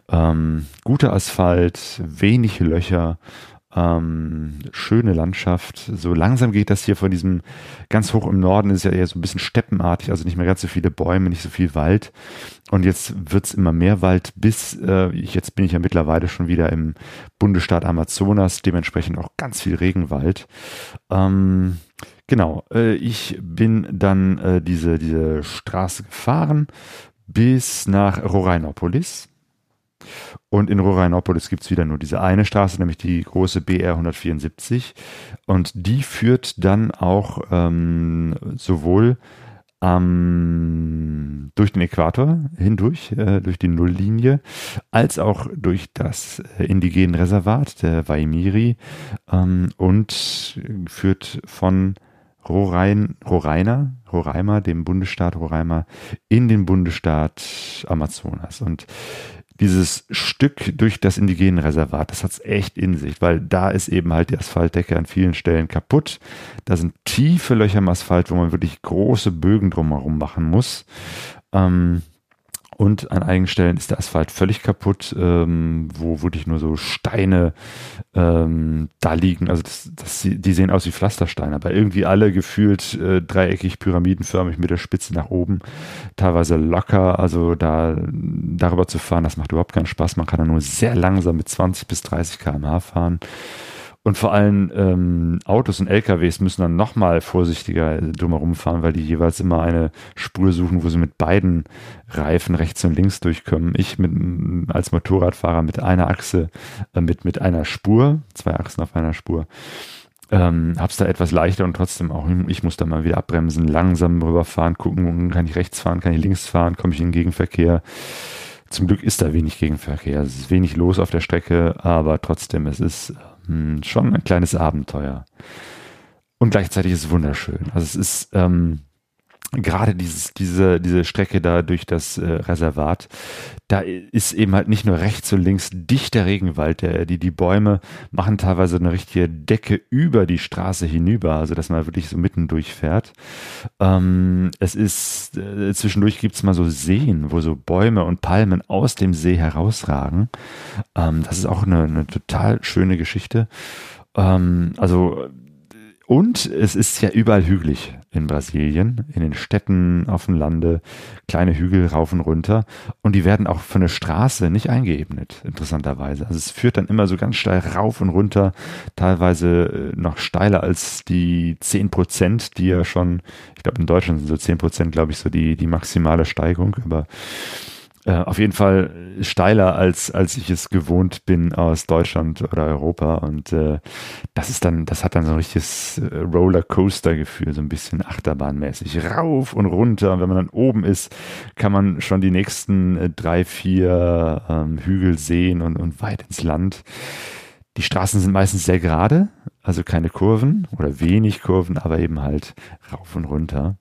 Ähm, guter Asphalt, wenig Löcher, ähm, schöne Landschaft. So langsam geht das hier von diesem ganz hoch im Norden ist ja eher so ein bisschen steppenartig, also nicht mehr ganz so viele Bäume, nicht so viel Wald. Und jetzt wird's immer mehr Wald, bis äh, ich, jetzt bin ich ja mittlerweile schon wieder im Bundesstaat Amazonas, dementsprechend auch ganz viel Regenwald. Ähm, genau, äh, ich bin dann äh, diese, diese Straße gefahren bis nach Rorainopolis. Und in Roreinopoulos gibt es wieder nur diese eine Straße, nämlich die große BR 174. Und die führt dann auch ähm, sowohl ähm, durch den Äquator hindurch, äh, durch die Nulllinie, als auch durch das äh, indigene Reservat der Waimiri ähm, und führt von Rorain, Roraima, Roraima, dem Bundesstaat Roraima, in den Bundesstaat Amazonas. Und dieses Stück durch das indigene Reservat, das hat's echt in sich, weil da ist eben halt die Asphaltdecke an vielen Stellen kaputt. Da sind tiefe Löcher im Asphalt, wo man wirklich große Bögen drumherum machen muss. Ähm, und an einigen Stellen ist der Asphalt völlig kaputt, ähm, wo wirklich nur so Steine ähm, da liegen. Also das, das, die sehen aus wie Pflastersteine, aber irgendwie alle gefühlt äh, dreieckig, pyramidenförmig mit der Spitze nach oben, teilweise locker. Also da darüber zu fahren, das macht überhaupt keinen Spaß. Man kann da nur sehr langsam mit 20 bis 30 km/h fahren. Und vor allem ähm, Autos und LKWs müssen dann nochmal vorsichtiger drumherum fahren, weil die jeweils immer eine Spur suchen, wo sie mit beiden Reifen rechts und links durchkommen. Ich mit, als Motorradfahrer mit einer Achse, äh, mit, mit einer Spur, zwei Achsen auf einer Spur. Ähm, hab's da etwas leichter und trotzdem auch, ich muss da mal wieder abbremsen, langsam rüberfahren, gucken, kann ich rechts fahren, kann ich links fahren, komme ich in den Gegenverkehr. Zum Glück ist da wenig Gegenverkehr. Es ist wenig los auf der Strecke, aber trotzdem, es ist hm, schon ein kleines Abenteuer. Und gleichzeitig ist es wunderschön. Also es ist ähm, gerade dieses, diese, diese Strecke da durch das äh, Reservat, da ist eben halt nicht nur rechts und links dichter Regenwald, der, die, die Bäume machen teilweise eine richtige Decke über die Straße hinüber, also dass man wirklich so mitten durchfährt. Ähm, es ist, äh, zwischendurch gibt's mal so Seen, wo so Bäume und Palmen aus dem See herausragen. Ähm, das ist auch eine, eine total schöne Geschichte. Ähm, also und es ist ja überall hügelig in Brasilien, in den Städten, auf dem Lande, kleine Hügel rauf und runter. Und die werden auch für eine Straße nicht eingeebnet, interessanterweise. Also es führt dann immer so ganz steil rauf und runter, teilweise äh, noch steiler als die zehn Prozent, die ja schon, ich glaube in Deutschland sind so zehn Prozent, glaube ich, so die, die maximale Steigung. Aber auf jeden Fall steiler als als ich es gewohnt bin aus Deutschland oder Europa. Und äh, das ist dann das hat dann so ein richtiges äh, Rollercoaster Gefühl so ein bisschen Achterbahnmäßig. Rauf und runter. Und wenn man dann oben ist kann man schon die nächsten äh, drei vier ähm, Hügel sehen und und weit ins Land. Die Straßen sind meistens sehr gerade, also keine Kurven oder wenig Kurven, aber eben halt rauf und runter.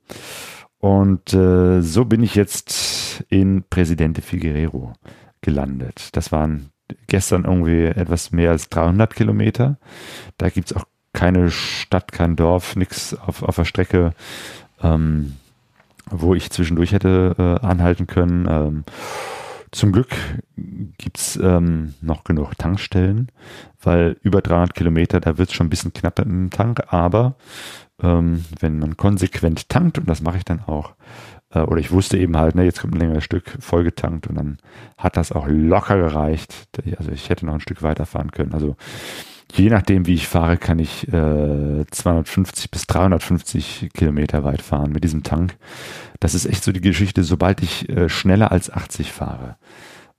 Und äh, so bin ich jetzt in Presidente Figueroa gelandet. Das waren gestern irgendwie etwas mehr als 300 Kilometer. Da gibt es auch keine Stadt, kein Dorf, nichts auf, auf der Strecke, ähm, wo ich zwischendurch hätte äh, anhalten können. Ähm, zum Glück gibt's ähm, noch genug Tankstellen, weil über 300 Kilometer, da wird's schon ein bisschen knapp im Tank, aber ähm, wenn man konsequent tankt, und das mache ich dann auch, äh, oder ich wusste eben halt, ne, jetzt kommt ein längeres Stück vollgetankt und dann hat das auch locker gereicht. Also ich hätte noch ein Stück weiterfahren können. Also je nachdem, wie ich fahre, kann ich äh, 250 bis 350 Kilometer weit fahren mit diesem Tank. Das ist echt so die Geschichte, sobald ich äh, schneller als 80 fahre.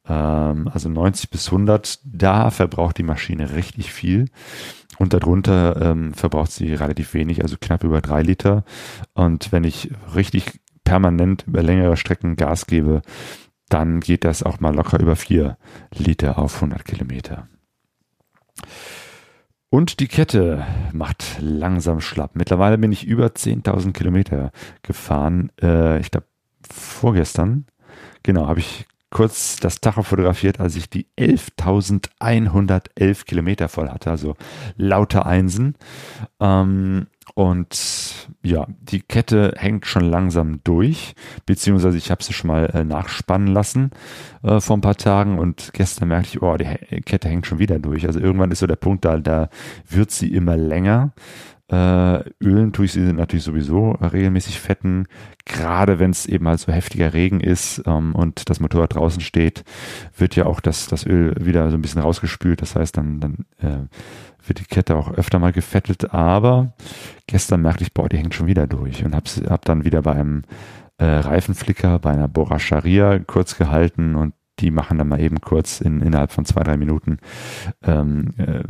Ähm, also 90 bis 100, da verbraucht die Maschine richtig viel. Und darunter ähm, verbraucht sie relativ wenig, also knapp über drei Liter. Und wenn ich richtig permanent über längere Strecken Gas gebe, dann geht das auch mal locker über vier Liter auf 100 Kilometer. Und die Kette macht langsam schlapp. Mittlerweile bin ich über 10.000 Kilometer gefahren. Äh, ich glaube, vorgestern, genau, habe ich kurz das Tacho fotografiert, als ich die 11.111 Kilometer voll hatte, also lauter Einsen. Ähm, und ja, die Kette hängt schon langsam durch, beziehungsweise ich habe sie schon mal äh, nachspannen lassen äh, vor ein paar Tagen und gestern merkte ich, oh, die Kette hängt schon wieder durch. Also irgendwann ist so der Punkt da, da wird sie immer länger. Äh, ölen tue ich sie natürlich sowieso regelmäßig fetten, gerade wenn es eben halt so heftiger Regen ist ähm, und das Motorrad draußen steht, wird ja auch das, das Öl wieder so ein bisschen rausgespült. Das heißt, dann, dann äh, wird die Kette auch öfter mal gefettelt, aber gestern merkte ich, boah, die hängt schon wieder durch und habe hab dann wieder bei einem äh, Reifenflicker, bei einer Borracharia kurz gehalten und die machen dann mal eben kurz in, innerhalb von zwei, drei Minuten ähm, äh,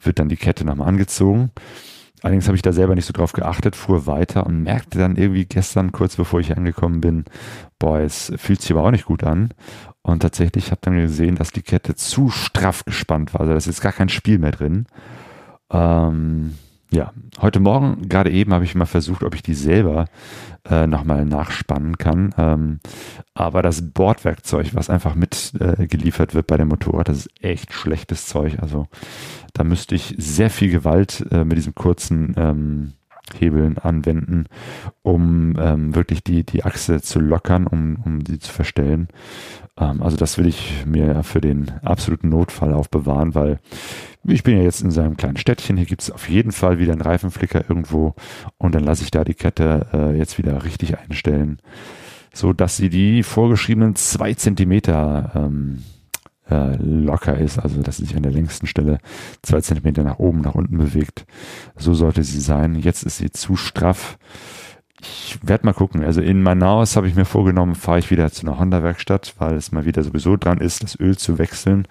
wird dann die Kette nochmal angezogen. Allerdings habe ich da selber nicht so drauf geachtet, fuhr weiter und merkte dann irgendwie gestern, kurz bevor ich angekommen bin, boah, es fühlt sich aber auch nicht gut an. Und tatsächlich habe dann gesehen, dass die Kette zu straff gespannt war. Also da ist jetzt gar kein Spiel mehr drin. Ähm, ja, heute Morgen, gerade eben, habe ich mal versucht, ob ich die selber äh, nochmal nachspannen kann. Ähm, aber das Bordwerkzeug, was einfach mitgeliefert äh, wird bei dem Motorrad, das ist echt schlechtes Zeug. Also da müsste ich sehr viel Gewalt äh, mit diesem kurzen ähm, Hebeln anwenden, um ähm, wirklich die, die Achse zu lockern, um, um sie zu verstellen. Ähm, also das will ich mir für den absoluten Notfall aufbewahren, weil ich bin ja jetzt in seinem kleinen Städtchen. Hier gibt es auf jeden Fall wieder einen Reifenflicker irgendwo und dann lasse ich da die Kette äh, jetzt wieder richtig einstellen, so dass sie die vorgeschriebenen zwei Zentimeter ähm, äh, locker ist, also dass sie sich an der längsten Stelle zwei Zentimeter nach oben, nach unten bewegt. So sollte sie sein. Jetzt ist sie zu straff. Ich werde mal gucken. Also in Manaus habe ich mir vorgenommen, fahre ich wieder zu einer Honda-Werkstatt, weil es mal wieder sowieso dran ist, das Öl zu wechseln.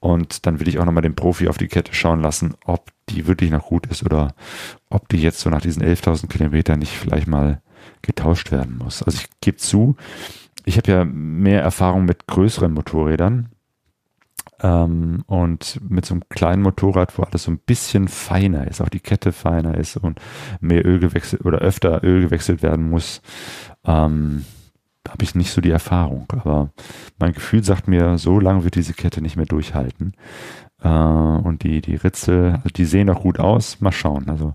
Und dann will ich auch nochmal den Profi auf die Kette schauen lassen, ob die wirklich noch gut ist oder ob die jetzt so nach diesen 11.000 Kilometern nicht vielleicht mal getauscht werden muss. Also ich gebe zu, ich habe ja mehr Erfahrung mit größeren Motorrädern ähm, und mit so einem kleinen Motorrad, wo alles so ein bisschen feiner ist, auch die Kette feiner ist und mehr Öl gewechselt oder öfter Öl gewechselt werden muss, ähm, habe ich nicht so die Erfahrung. Aber mein Gefühl sagt mir, so lange wird diese Kette nicht mehr durchhalten. Äh, und die, die Ritzel, also die sehen auch gut aus. Mal schauen. Also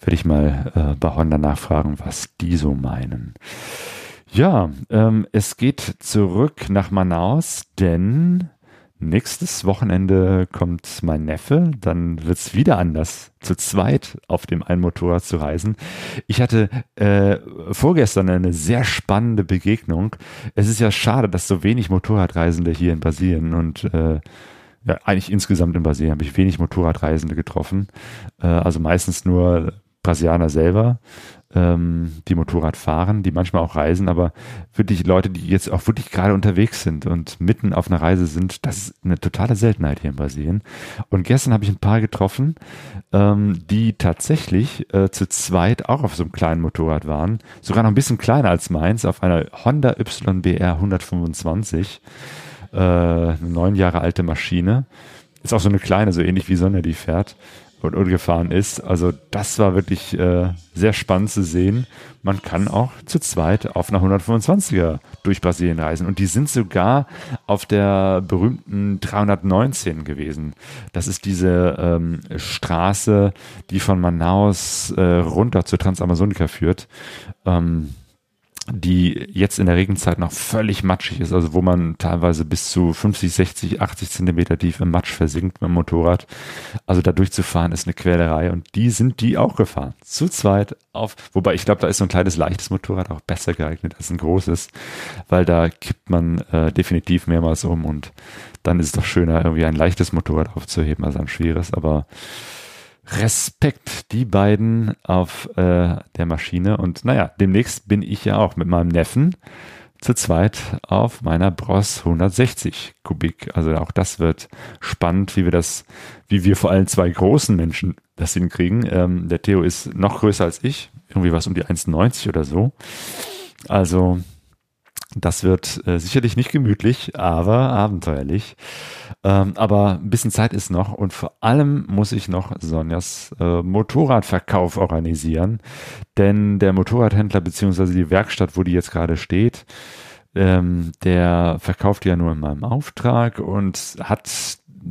werde ich mal äh, bei Honda nachfragen, was die so meinen. Ja, ähm, es geht zurück nach Manaus, denn Nächstes Wochenende kommt mein Neffe, dann wird's wieder anders, zu zweit auf dem einen Motorrad zu reisen. Ich hatte äh, vorgestern eine sehr spannende Begegnung. Es ist ja schade, dass so wenig Motorradreisende hier in Brasilien und äh, ja, eigentlich insgesamt in Brasilien habe ich wenig Motorradreisende getroffen. Äh, also meistens nur Brasilianer selber ähm, die Motorrad fahren, die manchmal auch reisen, aber wirklich Leute, die jetzt auch wirklich gerade unterwegs sind und mitten auf einer Reise sind, das ist eine totale Seltenheit hier in Brasilien. Und gestern habe ich ein paar getroffen, ähm, die tatsächlich äh, zu zweit auch auf so einem kleinen Motorrad waren, sogar noch ein bisschen kleiner als meins, auf einer Honda YBR 125, äh, eine neun Jahre alte Maschine. Ist auch so eine kleine, so ähnlich wie Sonne, die fährt und, und gefahren ist. Also das war wirklich äh, sehr spannend zu sehen. Man kann auch zu zweit auf einer 125er durch Brasilien reisen. Und die sind sogar auf der berühmten 319 gewesen. Das ist diese ähm, Straße, die von Manaus äh, runter zur Transamazonica führt. Ähm, die jetzt in der Regenzeit noch völlig matschig ist, also wo man teilweise bis zu 50, 60, 80 Zentimeter tief im Matsch versinkt mit dem Motorrad. Also da durchzufahren ist eine Quälerei und die sind die auch gefahren. Zu zweit auf, wobei ich glaube, da ist so ein kleines leichtes Motorrad auch besser geeignet als ein großes, weil da kippt man äh, definitiv mehrmals um und dann ist es doch schöner, irgendwie ein leichtes Motorrad aufzuheben als ein schweres, aber Respekt, die beiden auf äh, der Maschine. Und naja, demnächst bin ich ja auch mit meinem Neffen zu zweit auf meiner Bros 160 Kubik. Also auch das wird spannend, wie wir das, wie wir vor allem zwei großen Menschen das hinkriegen. Ähm, der Theo ist noch größer als ich, irgendwie was um die 1,90 oder so. Also das wird äh, sicherlich nicht gemütlich, aber abenteuerlich. Ähm, aber ein bisschen Zeit ist noch und vor allem muss ich noch Sonjas äh, Motorradverkauf organisieren, denn der Motorradhändler beziehungsweise die Werkstatt, wo die jetzt gerade steht, ähm, der verkauft ja nur in meinem Auftrag und hat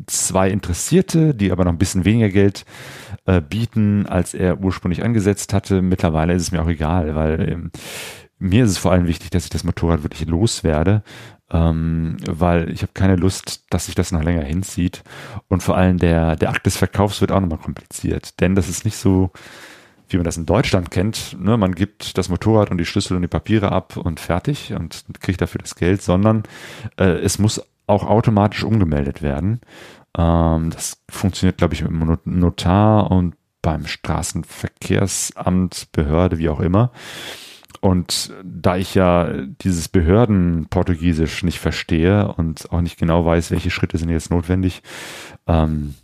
zwei Interessierte, die aber noch ein bisschen weniger Geld äh, bieten, als er ursprünglich angesetzt hatte. Mittlerweile ist es mir auch egal, weil ähm, mir ist es vor allem wichtig, dass ich das Motorrad wirklich loswerde, ähm, weil ich habe keine Lust, dass sich das noch länger hinzieht. Und vor allem der, der Akt des Verkaufs wird auch nochmal kompliziert, denn das ist nicht so, wie man das in Deutschland kennt. Ne? Man gibt das Motorrad und die Schlüssel und die Papiere ab und fertig und kriegt dafür das Geld, sondern äh, es muss auch automatisch umgemeldet werden. Ähm, das funktioniert, glaube ich, mit dem Notar und beim Straßenverkehrsamt, Behörde, wie auch immer. Und da ich ja dieses Behördenportugiesisch nicht verstehe und auch nicht genau weiß, welche Schritte sind jetzt notwendig, ähm,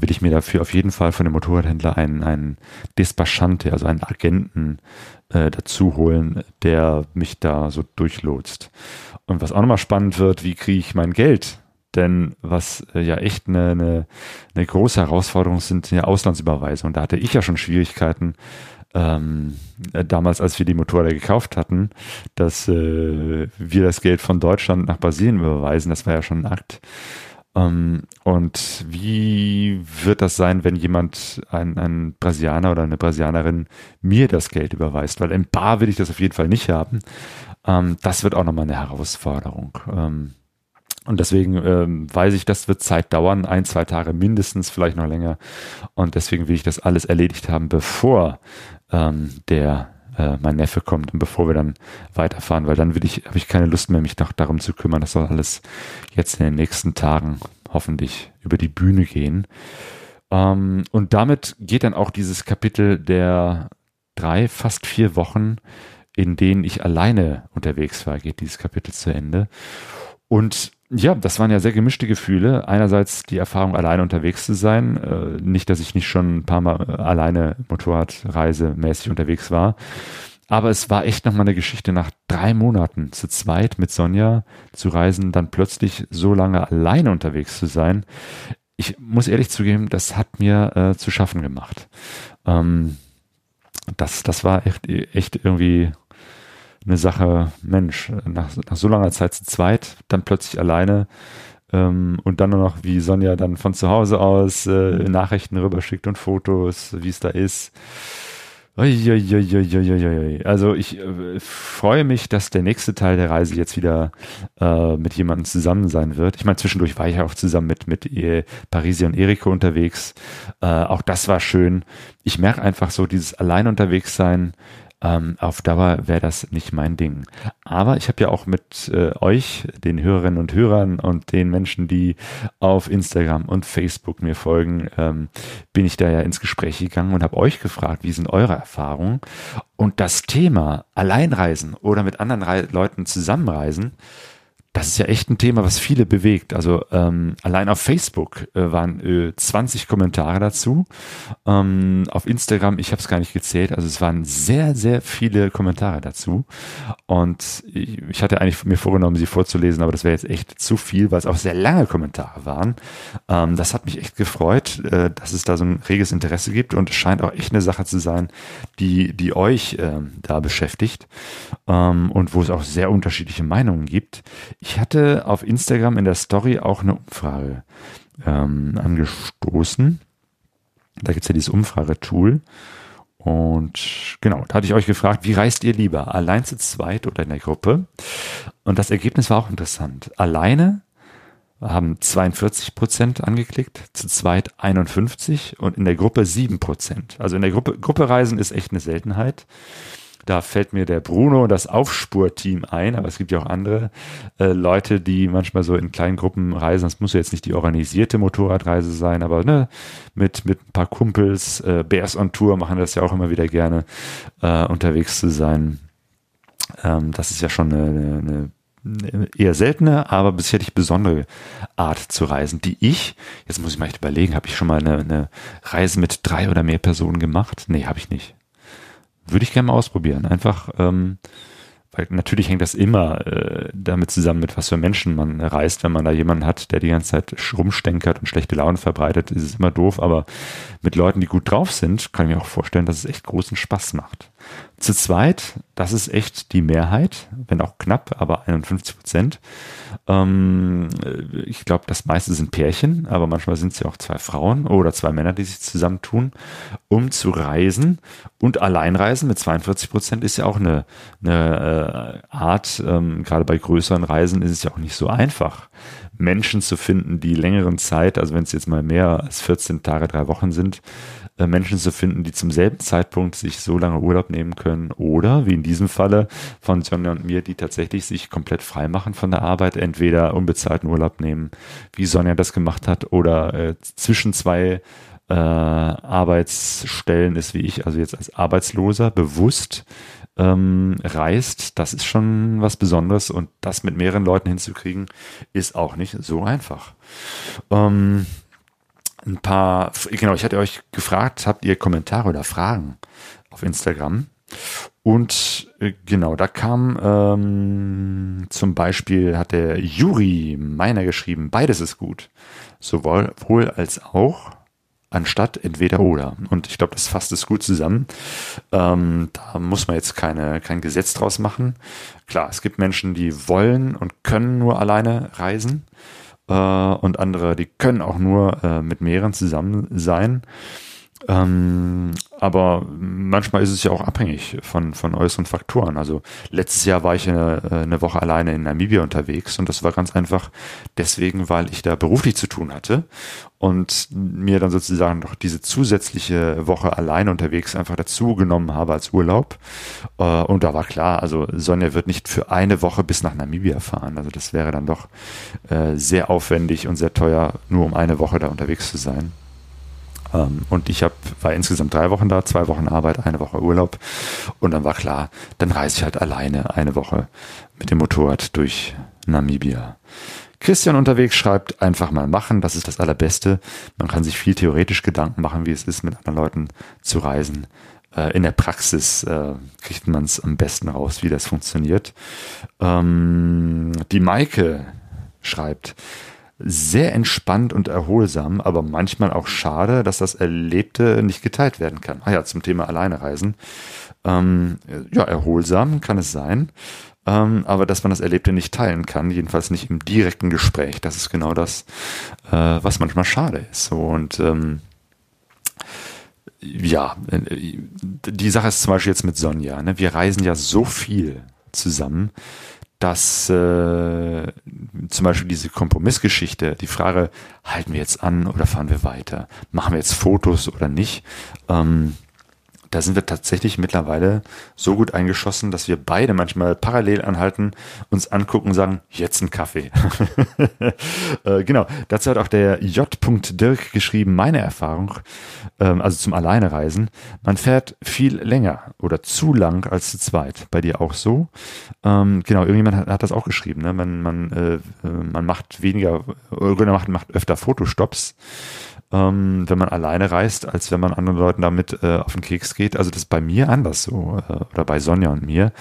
will ich mir dafür auf jeden Fall von dem Motorradhändler einen, einen Despachante, also einen Agenten äh, dazu holen, der mich da so durchlotst. Und was auch nochmal spannend wird, wie kriege ich mein Geld? Denn was äh, ja echt eine, eine, eine große Herausforderung sind, sind ja Auslandsüberweisungen. Da hatte ich ja schon Schwierigkeiten, ähm, äh, damals, als wir die Motorräder gekauft hatten, dass äh, wir das Geld von Deutschland nach Brasilien überweisen. Das war ja schon ein Akt. Ähm, und wie wird das sein, wenn jemand, ein, ein Brasilianer oder eine Brasilianerin, mir das Geld überweist? Weil im Bar will ich das auf jeden Fall nicht haben. Ähm, das wird auch nochmal eine Herausforderung. Ähm, und deswegen ähm, weiß ich, das wird Zeit dauern, ein, zwei Tage mindestens, vielleicht noch länger. Und deswegen will ich das alles erledigt haben, bevor ähm, der äh, mein Neffe kommt und bevor wir dann weiterfahren, weil dann will ich, habe ich keine Lust mehr, mich noch darum zu kümmern. Das soll alles jetzt in den nächsten Tagen hoffentlich über die Bühne gehen. Ähm, und damit geht dann auch dieses Kapitel der drei, fast vier Wochen, in denen ich alleine unterwegs war, geht dieses Kapitel zu Ende. Und ja, das waren ja sehr gemischte Gefühle. Einerseits die Erfahrung, alleine unterwegs zu sein. Äh, nicht, dass ich nicht schon ein paar Mal alleine Motorradreise mäßig unterwegs war. Aber es war echt nochmal eine Geschichte, nach drei Monaten zu zweit mit Sonja zu reisen, dann plötzlich so lange alleine unterwegs zu sein. Ich muss ehrlich zugeben, das hat mir äh, zu schaffen gemacht. Ähm, das, das war echt, echt irgendwie eine Sache, Mensch, nach, nach so langer Zeit zu zweit, dann plötzlich alleine ähm, und dann nur noch, wie Sonja dann von zu Hause aus äh, Nachrichten rüberschickt und Fotos, wie es da ist. Also ich äh, freue mich, dass der nächste Teil der Reise jetzt wieder äh, mit jemandem zusammen sein wird. Ich meine, zwischendurch war ich ja auch zusammen mit, mit Parisi und Eriko unterwegs. Äh, auch das war schön. Ich merke einfach so dieses Allein unterwegs sein, ähm, auf Dauer wäre das nicht mein Ding. Aber ich habe ja auch mit äh, euch, den Hörerinnen und Hörern und den Menschen, die auf Instagram und Facebook mir folgen, ähm, bin ich da ja ins Gespräch gegangen und habe euch gefragt, wie sind eure Erfahrungen? Und das Thema Alleinreisen oder mit anderen Re Leuten zusammenreisen, das ist ja echt ein Thema, was viele bewegt. Also ähm, allein auf Facebook äh, waren äh, 20 Kommentare dazu. Ähm, auf Instagram, ich habe es gar nicht gezählt, also es waren sehr, sehr viele Kommentare dazu. Und ich, ich hatte eigentlich mir vorgenommen, sie vorzulesen, aber das wäre jetzt echt zu viel, weil es auch sehr lange Kommentare waren. Ähm, das hat mich echt gefreut, äh, dass es da so ein reges Interesse gibt und es scheint auch echt eine Sache zu sein, die, die euch äh, da beschäftigt ähm, und wo es auch sehr unterschiedliche Meinungen gibt. Ich hatte auf Instagram in der Story auch eine Umfrage ähm, angestoßen. Da gibt es ja dieses Umfragetool. Und genau, da hatte ich euch gefragt, wie reist ihr lieber? Allein zu zweit oder in der Gruppe? Und das Ergebnis war auch interessant. Alleine haben 42 Prozent angeklickt, zu zweit 51 und in der Gruppe 7 Prozent. Also in der Gruppe, Gruppe reisen ist echt eine Seltenheit. Da fällt mir der Bruno und das Aufspurteam ein, aber es gibt ja auch andere äh, Leute, die manchmal so in kleinen Gruppen reisen. Das muss ja jetzt nicht die organisierte Motorradreise sein, aber ne, mit, mit ein paar Kumpels, äh, Bears on Tour machen das ja auch immer wieder gerne, äh, unterwegs zu sein. Ähm, das ist ja schon eine, eine eher seltene, aber sicherlich besondere Art zu reisen, die ich, jetzt muss ich mal echt überlegen, habe ich schon mal eine, eine Reise mit drei oder mehr Personen gemacht? Nee, habe ich nicht. Würde ich gerne mal ausprobieren. Einfach, ähm, weil natürlich hängt das immer äh, damit zusammen, mit was für Menschen man reist. Wenn man da jemanden hat, der die ganze Zeit rumstenkert und schlechte Laune verbreitet, ist es immer doof. Aber mit Leuten, die gut drauf sind, kann ich mir auch vorstellen, dass es echt großen Spaß macht. Zu zweit, das ist echt die Mehrheit, wenn auch knapp, aber 51 Prozent. Ähm, ich glaube, das meiste sind Pärchen, aber manchmal sind es ja auch zwei Frauen oder zwei Männer, die sich zusammentun, um zu reisen. Und Alleinreisen mit 42 Prozent ist ja auch eine, eine äh, Art, ähm, gerade bei größeren Reisen ist es ja auch nicht so einfach. Menschen zu finden, die längeren Zeit, also wenn es jetzt mal mehr als 14 Tage, drei Wochen sind, Menschen zu finden, die zum selben Zeitpunkt sich so lange Urlaub nehmen können oder, wie in diesem Falle von Sonja und mir, die tatsächlich sich komplett frei machen von der Arbeit, entweder unbezahlten Urlaub nehmen, wie Sonja das gemacht hat, oder äh, zwischen zwei äh, Arbeitsstellen ist wie ich, also jetzt als Arbeitsloser, bewusst ähm, reist, das ist schon was Besonderes und das mit mehreren Leuten hinzukriegen, ist auch nicht so einfach. Ähm, ein paar, genau, ich hatte euch gefragt, habt ihr Kommentare oder Fragen auf Instagram? Und äh, genau, da kam ähm, zum Beispiel, hat der Juri meiner geschrieben, beides ist gut. Sowohl wohl als auch, anstatt entweder oder. Und ich glaube, das fasst es gut zusammen. Ähm, da muss man jetzt keine, kein Gesetz draus machen. Klar, es gibt Menschen, die wollen und können nur alleine reisen und andere, die können auch nur äh, mit mehreren zusammen sein. Ähm, aber manchmal ist es ja auch abhängig von, von äußeren Faktoren. Also letztes Jahr war ich eine, äh, eine Woche alleine in Namibia unterwegs und das war ganz einfach deswegen, weil ich da beruflich zu tun hatte und mir dann sozusagen noch diese zusätzliche Woche alleine unterwegs einfach dazu genommen habe als Urlaub. Äh, und da war klar, also Sonja wird nicht für eine Woche bis nach Namibia fahren. Also das wäre dann doch äh, sehr aufwendig und sehr teuer, nur um eine Woche da unterwegs zu sein. Ähm, und ich hab, war insgesamt drei Wochen da, zwei Wochen Arbeit, eine Woche Urlaub. Und dann war klar, dann reise ich halt alleine eine Woche mit dem Motorrad durch Namibia. Christian unterwegs schreibt, einfach mal machen, das ist das Allerbeste. Man kann sich viel theoretisch Gedanken machen, wie es ist, mit anderen Leuten zu reisen. Äh, in der Praxis äh, kriegt man es am besten raus, wie das funktioniert. Ähm, die Maike schreibt, sehr entspannt und erholsam, aber manchmal auch schade, dass das Erlebte nicht geteilt werden kann. Ah ja, zum Thema Alleinereisen. Ähm, ja, erholsam kann es sein, ähm, aber dass man das Erlebte nicht teilen kann, jedenfalls nicht im direkten Gespräch, das ist genau das, äh, was manchmal schade ist. Und ähm, ja, äh, die Sache ist zum Beispiel jetzt mit Sonja. Ne? Wir reisen ja so viel zusammen dass äh, zum Beispiel diese Kompromissgeschichte, die Frage, halten wir jetzt an oder fahren wir weiter? Machen wir jetzt Fotos oder nicht? Ähm, da sind wir tatsächlich mittlerweile so gut eingeschossen, dass wir beide manchmal parallel anhalten, uns angucken und sagen, jetzt ein Kaffee. [laughs] äh, genau, dazu hat auch der J. Dirk geschrieben, meine Erfahrung, ähm, also zum Alleinereisen, man fährt viel länger oder zu lang als zu zweit. Bei dir auch so? Ähm, genau, irgendjemand hat, hat, das auch geschrieben. Ne? Man, man, äh, man macht weniger, oder macht, macht öfter Fotostops ähm, wenn man alleine reist, als wenn man anderen Leuten damit äh, auf den Keks geht. Also das ist bei mir anders so, äh, oder bei Sonja und mir.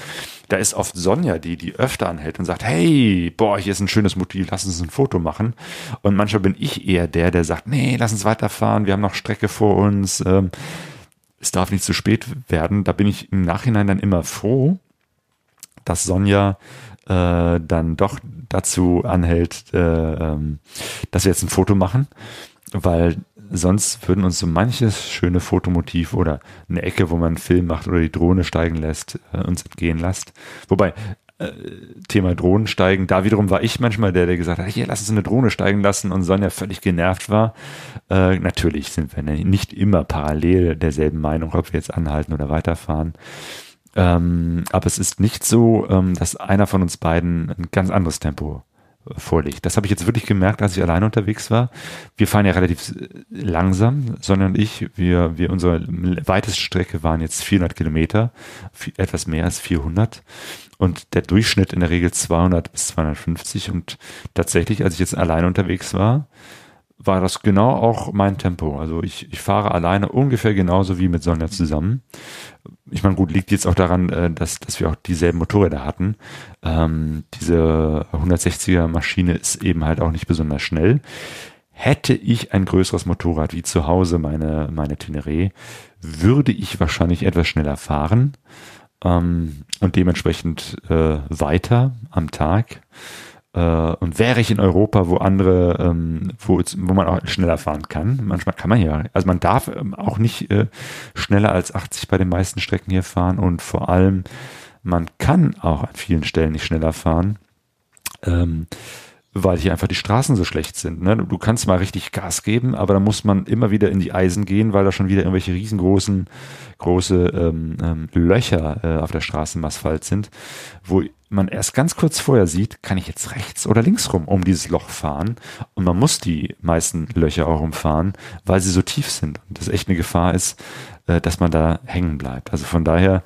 Da ist oft Sonja, die die öfter anhält und sagt, hey, boah, hier ist ein schönes Motiv, lass uns ein Foto machen. Und manchmal bin ich eher der, der sagt, nee, lass uns weiterfahren, wir haben noch Strecke vor uns, ähm, es darf nicht zu spät werden. Da bin ich im Nachhinein dann immer froh, dass Sonja äh, dann doch dazu anhält, äh, ähm, dass wir jetzt ein Foto machen weil sonst würden uns so manches schöne Fotomotiv oder eine Ecke, wo man einen Film macht oder die Drohne steigen lässt, äh, uns entgehen lässt. Wobei, äh, Thema Drohnen steigen, da wiederum war ich manchmal der, der gesagt hat, hier, lass uns eine Drohne steigen lassen und Sonja völlig genervt war. Äh, natürlich sind wir nicht immer parallel derselben Meinung, ob wir jetzt anhalten oder weiterfahren. Ähm, aber es ist nicht so, ähm, dass einer von uns beiden ein ganz anderes Tempo vorliegt. Das habe ich jetzt wirklich gemerkt, als ich alleine unterwegs war. Wir fahren ja relativ langsam, sondern ich, wir, wir, unsere weiteste Strecke waren jetzt 400 Kilometer, etwas mehr als 400. Und der Durchschnitt in der Regel 200 bis 250. Und tatsächlich, als ich jetzt alleine unterwegs war, war das genau auch mein Tempo. Also ich, ich fahre alleine ungefähr genauso wie mit Sonja zusammen. Ich meine, gut, liegt jetzt auch daran, äh, dass, dass wir auch dieselben Motorräder hatten. Ähm, diese 160er Maschine ist eben halt auch nicht besonders schnell. Hätte ich ein größeres Motorrad wie zu Hause, meine, meine Teneré, würde ich wahrscheinlich etwas schneller fahren ähm, und dementsprechend äh, weiter am Tag. Äh, und wäre ich in Europa, wo andere, ähm, wo, wo man auch schneller fahren kann, manchmal kann man ja, also man darf ähm, auch nicht äh, schneller als 80 bei den meisten Strecken hier fahren und vor allem, man kann auch an vielen Stellen nicht schneller fahren. Ähm, weil hier einfach die Straßen so schlecht sind. Ne? Du kannst mal richtig Gas geben, aber dann muss man immer wieder in die Eisen gehen, weil da schon wieder irgendwelche riesengroßen große ähm, ähm, Löcher äh, auf der Straße im Asphalt sind, wo man erst ganz kurz vorher sieht, kann ich jetzt rechts oder links rum um dieses Loch fahren. Und man muss die meisten Löcher auch umfahren, weil sie so tief sind. Und das echt eine Gefahr ist, äh, dass man da hängen bleibt. Also von daher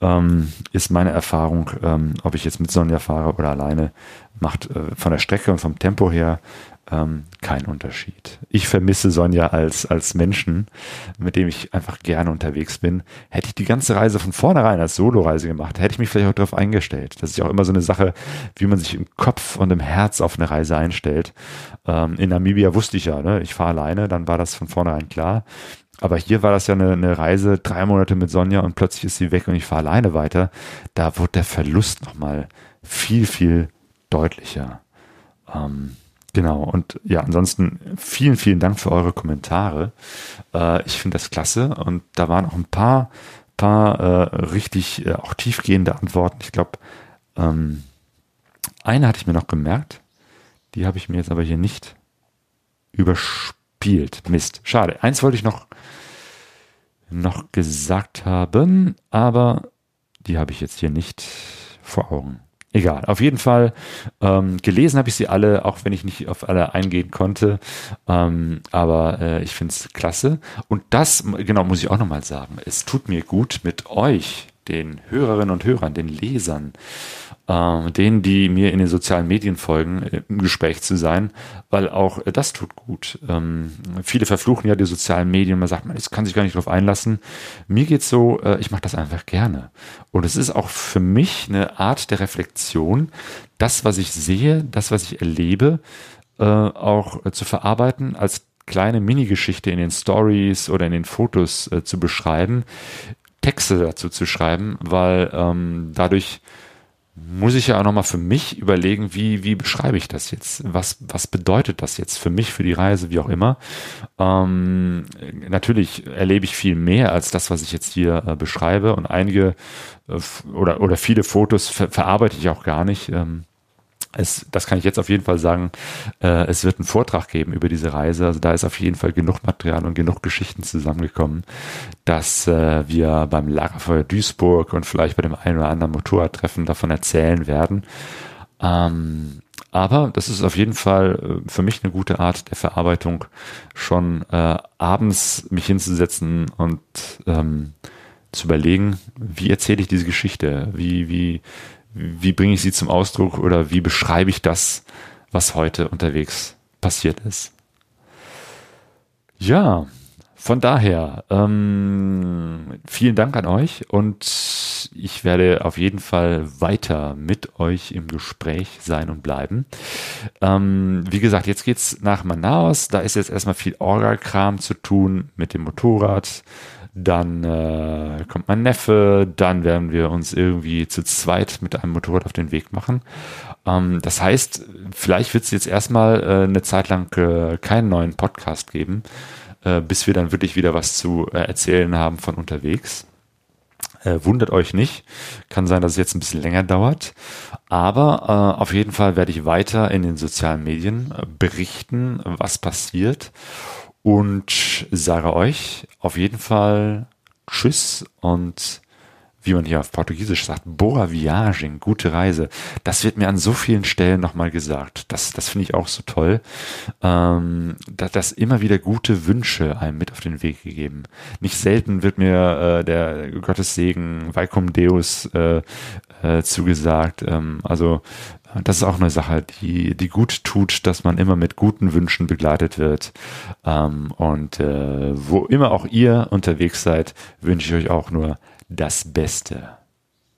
ähm, ist meine Erfahrung, ähm, ob ich jetzt mit Sonja fahre oder alleine, macht äh, von der Strecke und vom Tempo her ähm, kein Unterschied. Ich vermisse Sonja als, als Menschen, mit dem ich einfach gerne unterwegs bin. Hätte ich die ganze Reise von vornherein als Soloreise gemacht, hätte ich mich vielleicht auch darauf eingestellt. Das ist ja auch immer so eine Sache, wie man sich im Kopf und im Herz auf eine Reise einstellt. Ähm, in Namibia wusste ich ja, ne, ich fahre alleine, dann war das von vornherein klar. Aber hier war das ja eine, eine Reise, drei Monate mit Sonja und plötzlich ist sie weg und ich fahre alleine weiter. Da wird der Verlust nochmal viel, viel deutlicher. Ähm, Genau, und ja, ansonsten vielen, vielen Dank für eure Kommentare. Äh, ich finde das klasse und da waren auch ein paar, paar äh, richtig äh, auch tiefgehende Antworten. Ich glaube, ähm, eine hatte ich mir noch gemerkt, die habe ich mir jetzt aber hier nicht überspielt. Mist, schade. Eins wollte ich noch, noch gesagt haben, aber die habe ich jetzt hier nicht vor Augen. Egal, auf jeden Fall ähm, gelesen habe ich sie alle, auch wenn ich nicht auf alle eingehen konnte. Ähm, aber äh, ich finde es klasse. Und das, genau, muss ich auch nochmal sagen, es tut mir gut mit euch, den Hörerinnen und Hörern, den Lesern, äh, denen, die mir in den sozialen Medien folgen, äh, im Gespräch zu sein, weil auch äh, das tut gut. Ähm, viele verfluchen ja die sozialen Medien, man sagt, man es kann sich gar nicht darauf einlassen. Mir geht's so, äh, ich mache das einfach gerne. Und es ist auch für mich eine Art der Reflexion, das, was ich sehe, das, was ich erlebe, äh, auch äh, zu verarbeiten als kleine Minigeschichte in den Stories oder in den Fotos äh, zu beschreiben, Texte dazu zu schreiben, weil ähm, dadurch muss ich ja auch nochmal für mich überlegen, wie, wie beschreibe ich das jetzt? Was, was bedeutet das jetzt für mich, für die Reise, wie auch immer? Ähm, natürlich erlebe ich viel mehr als das, was ich jetzt hier äh, beschreibe und einige äh, oder, oder viele Fotos ver verarbeite ich auch gar nicht. Ähm, es, das kann ich jetzt auf jeden Fall sagen, äh, es wird einen Vortrag geben über diese Reise. Also da ist auf jeden Fall genug Material und genug Geschichten zusammengekommen, dass äh, wir beim Lagerfeuer Duisburg und vielleicht bei dem einen oder anderen Motorradtreffen davon erzählen werden. Ähm, aber das ist auf jeden Fall äh, für mich eine gute Art der Verarbeitung, schon äh, abends mich hinzusetzen und ähm, zu überlegen, wie erzähle ich diese Geschichte, wie, wie, wie bringe ich sie zum Ausdruck oder wie beschreibe ich das, was heute unterwegs passiert ist. Ja, von daher, ähm, vielen Dank an euch und ich werde auf jeden Fall weiter mit euch im Gespräch sein und bleiben. Ähm, wie gesagt, jetzt geht's nach Manaus. Da ist jetzt erstmal viel Orga-Kram zu tun mit dem Motorrad. Dann äh, kommt mein Neffe, dann werden wir uns irgendwie zu zweit mit einem Motorrad auf den Weg machen. Ähm, das heißt, vielleicht wird es jetzt erstmal äh, eine Zeit lang äh, keinen neuen Podcast geben, äh, bis wir dann wirklich wieder was zu äh, erzählen haben von unterwegs. Äh, wundert euch nicht. Kann sein, dass es jetzt ein bisschen länger dauert. Aber äh, auf jeden Fall werde ich weiter in den sozialen Medien äh, berichten, was passiert und sage euch auf jeden Fall Tschüss und wie man hier auf Portugiesisch sagt, Boa Viagem, gute Reise. Das wird mir an so vielen Stellen nochmal gesagt. Das, das finde ich auch so toll, ähm, dass, dass immer wieder gute Wünsche einem mit auf den Weg gegeben. Nicht selten wird mir äh, der Gottes Segen, Vicum Deus äh, äh, zugesagt. Ähm, also das ist auch eine Sache, die, die gut tut, dass man immer mit guten Wünschen begleitet wird. Ähm, und äh, wo immer auch ihr unterwegs seid, wünsche ich euch auch nur das Beste.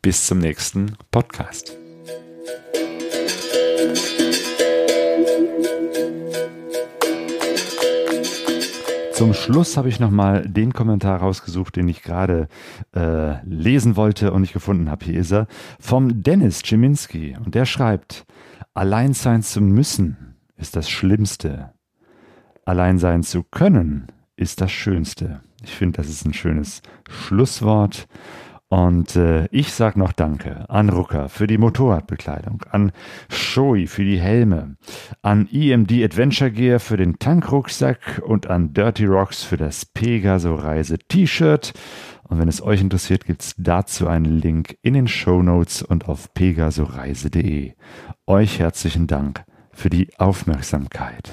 Bis zum nächsten Podcast. Zum Schluss habe ich nochmal den Kommentar rausgesucht, den ich gerade äh, lesen wollte und nicht gefunden habe. Hier ist er vom Dennis Chiminski und der schreibt, allein sein zu müssen ist das Schlimmste. Allein sein zu können ist das Schönste. Ich finde, das ist ein schönes Schlusswort. Und äh, ich sag noch Danke an Rucker für die Motorradbekleidung, an Shoei für die Helme, an EMD Adventure Gear für den Tankrucksack und an Dirty Rocks für das Pegaso Reise T-Shirt. Und wenn es euch interessiert, gibt's dazu einen Link in den Show Notes und auf pegasoreise.de. Euch herzlichen Dank für die Aufmerksamkeit.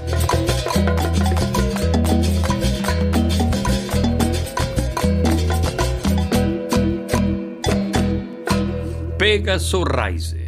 Pegaso Reise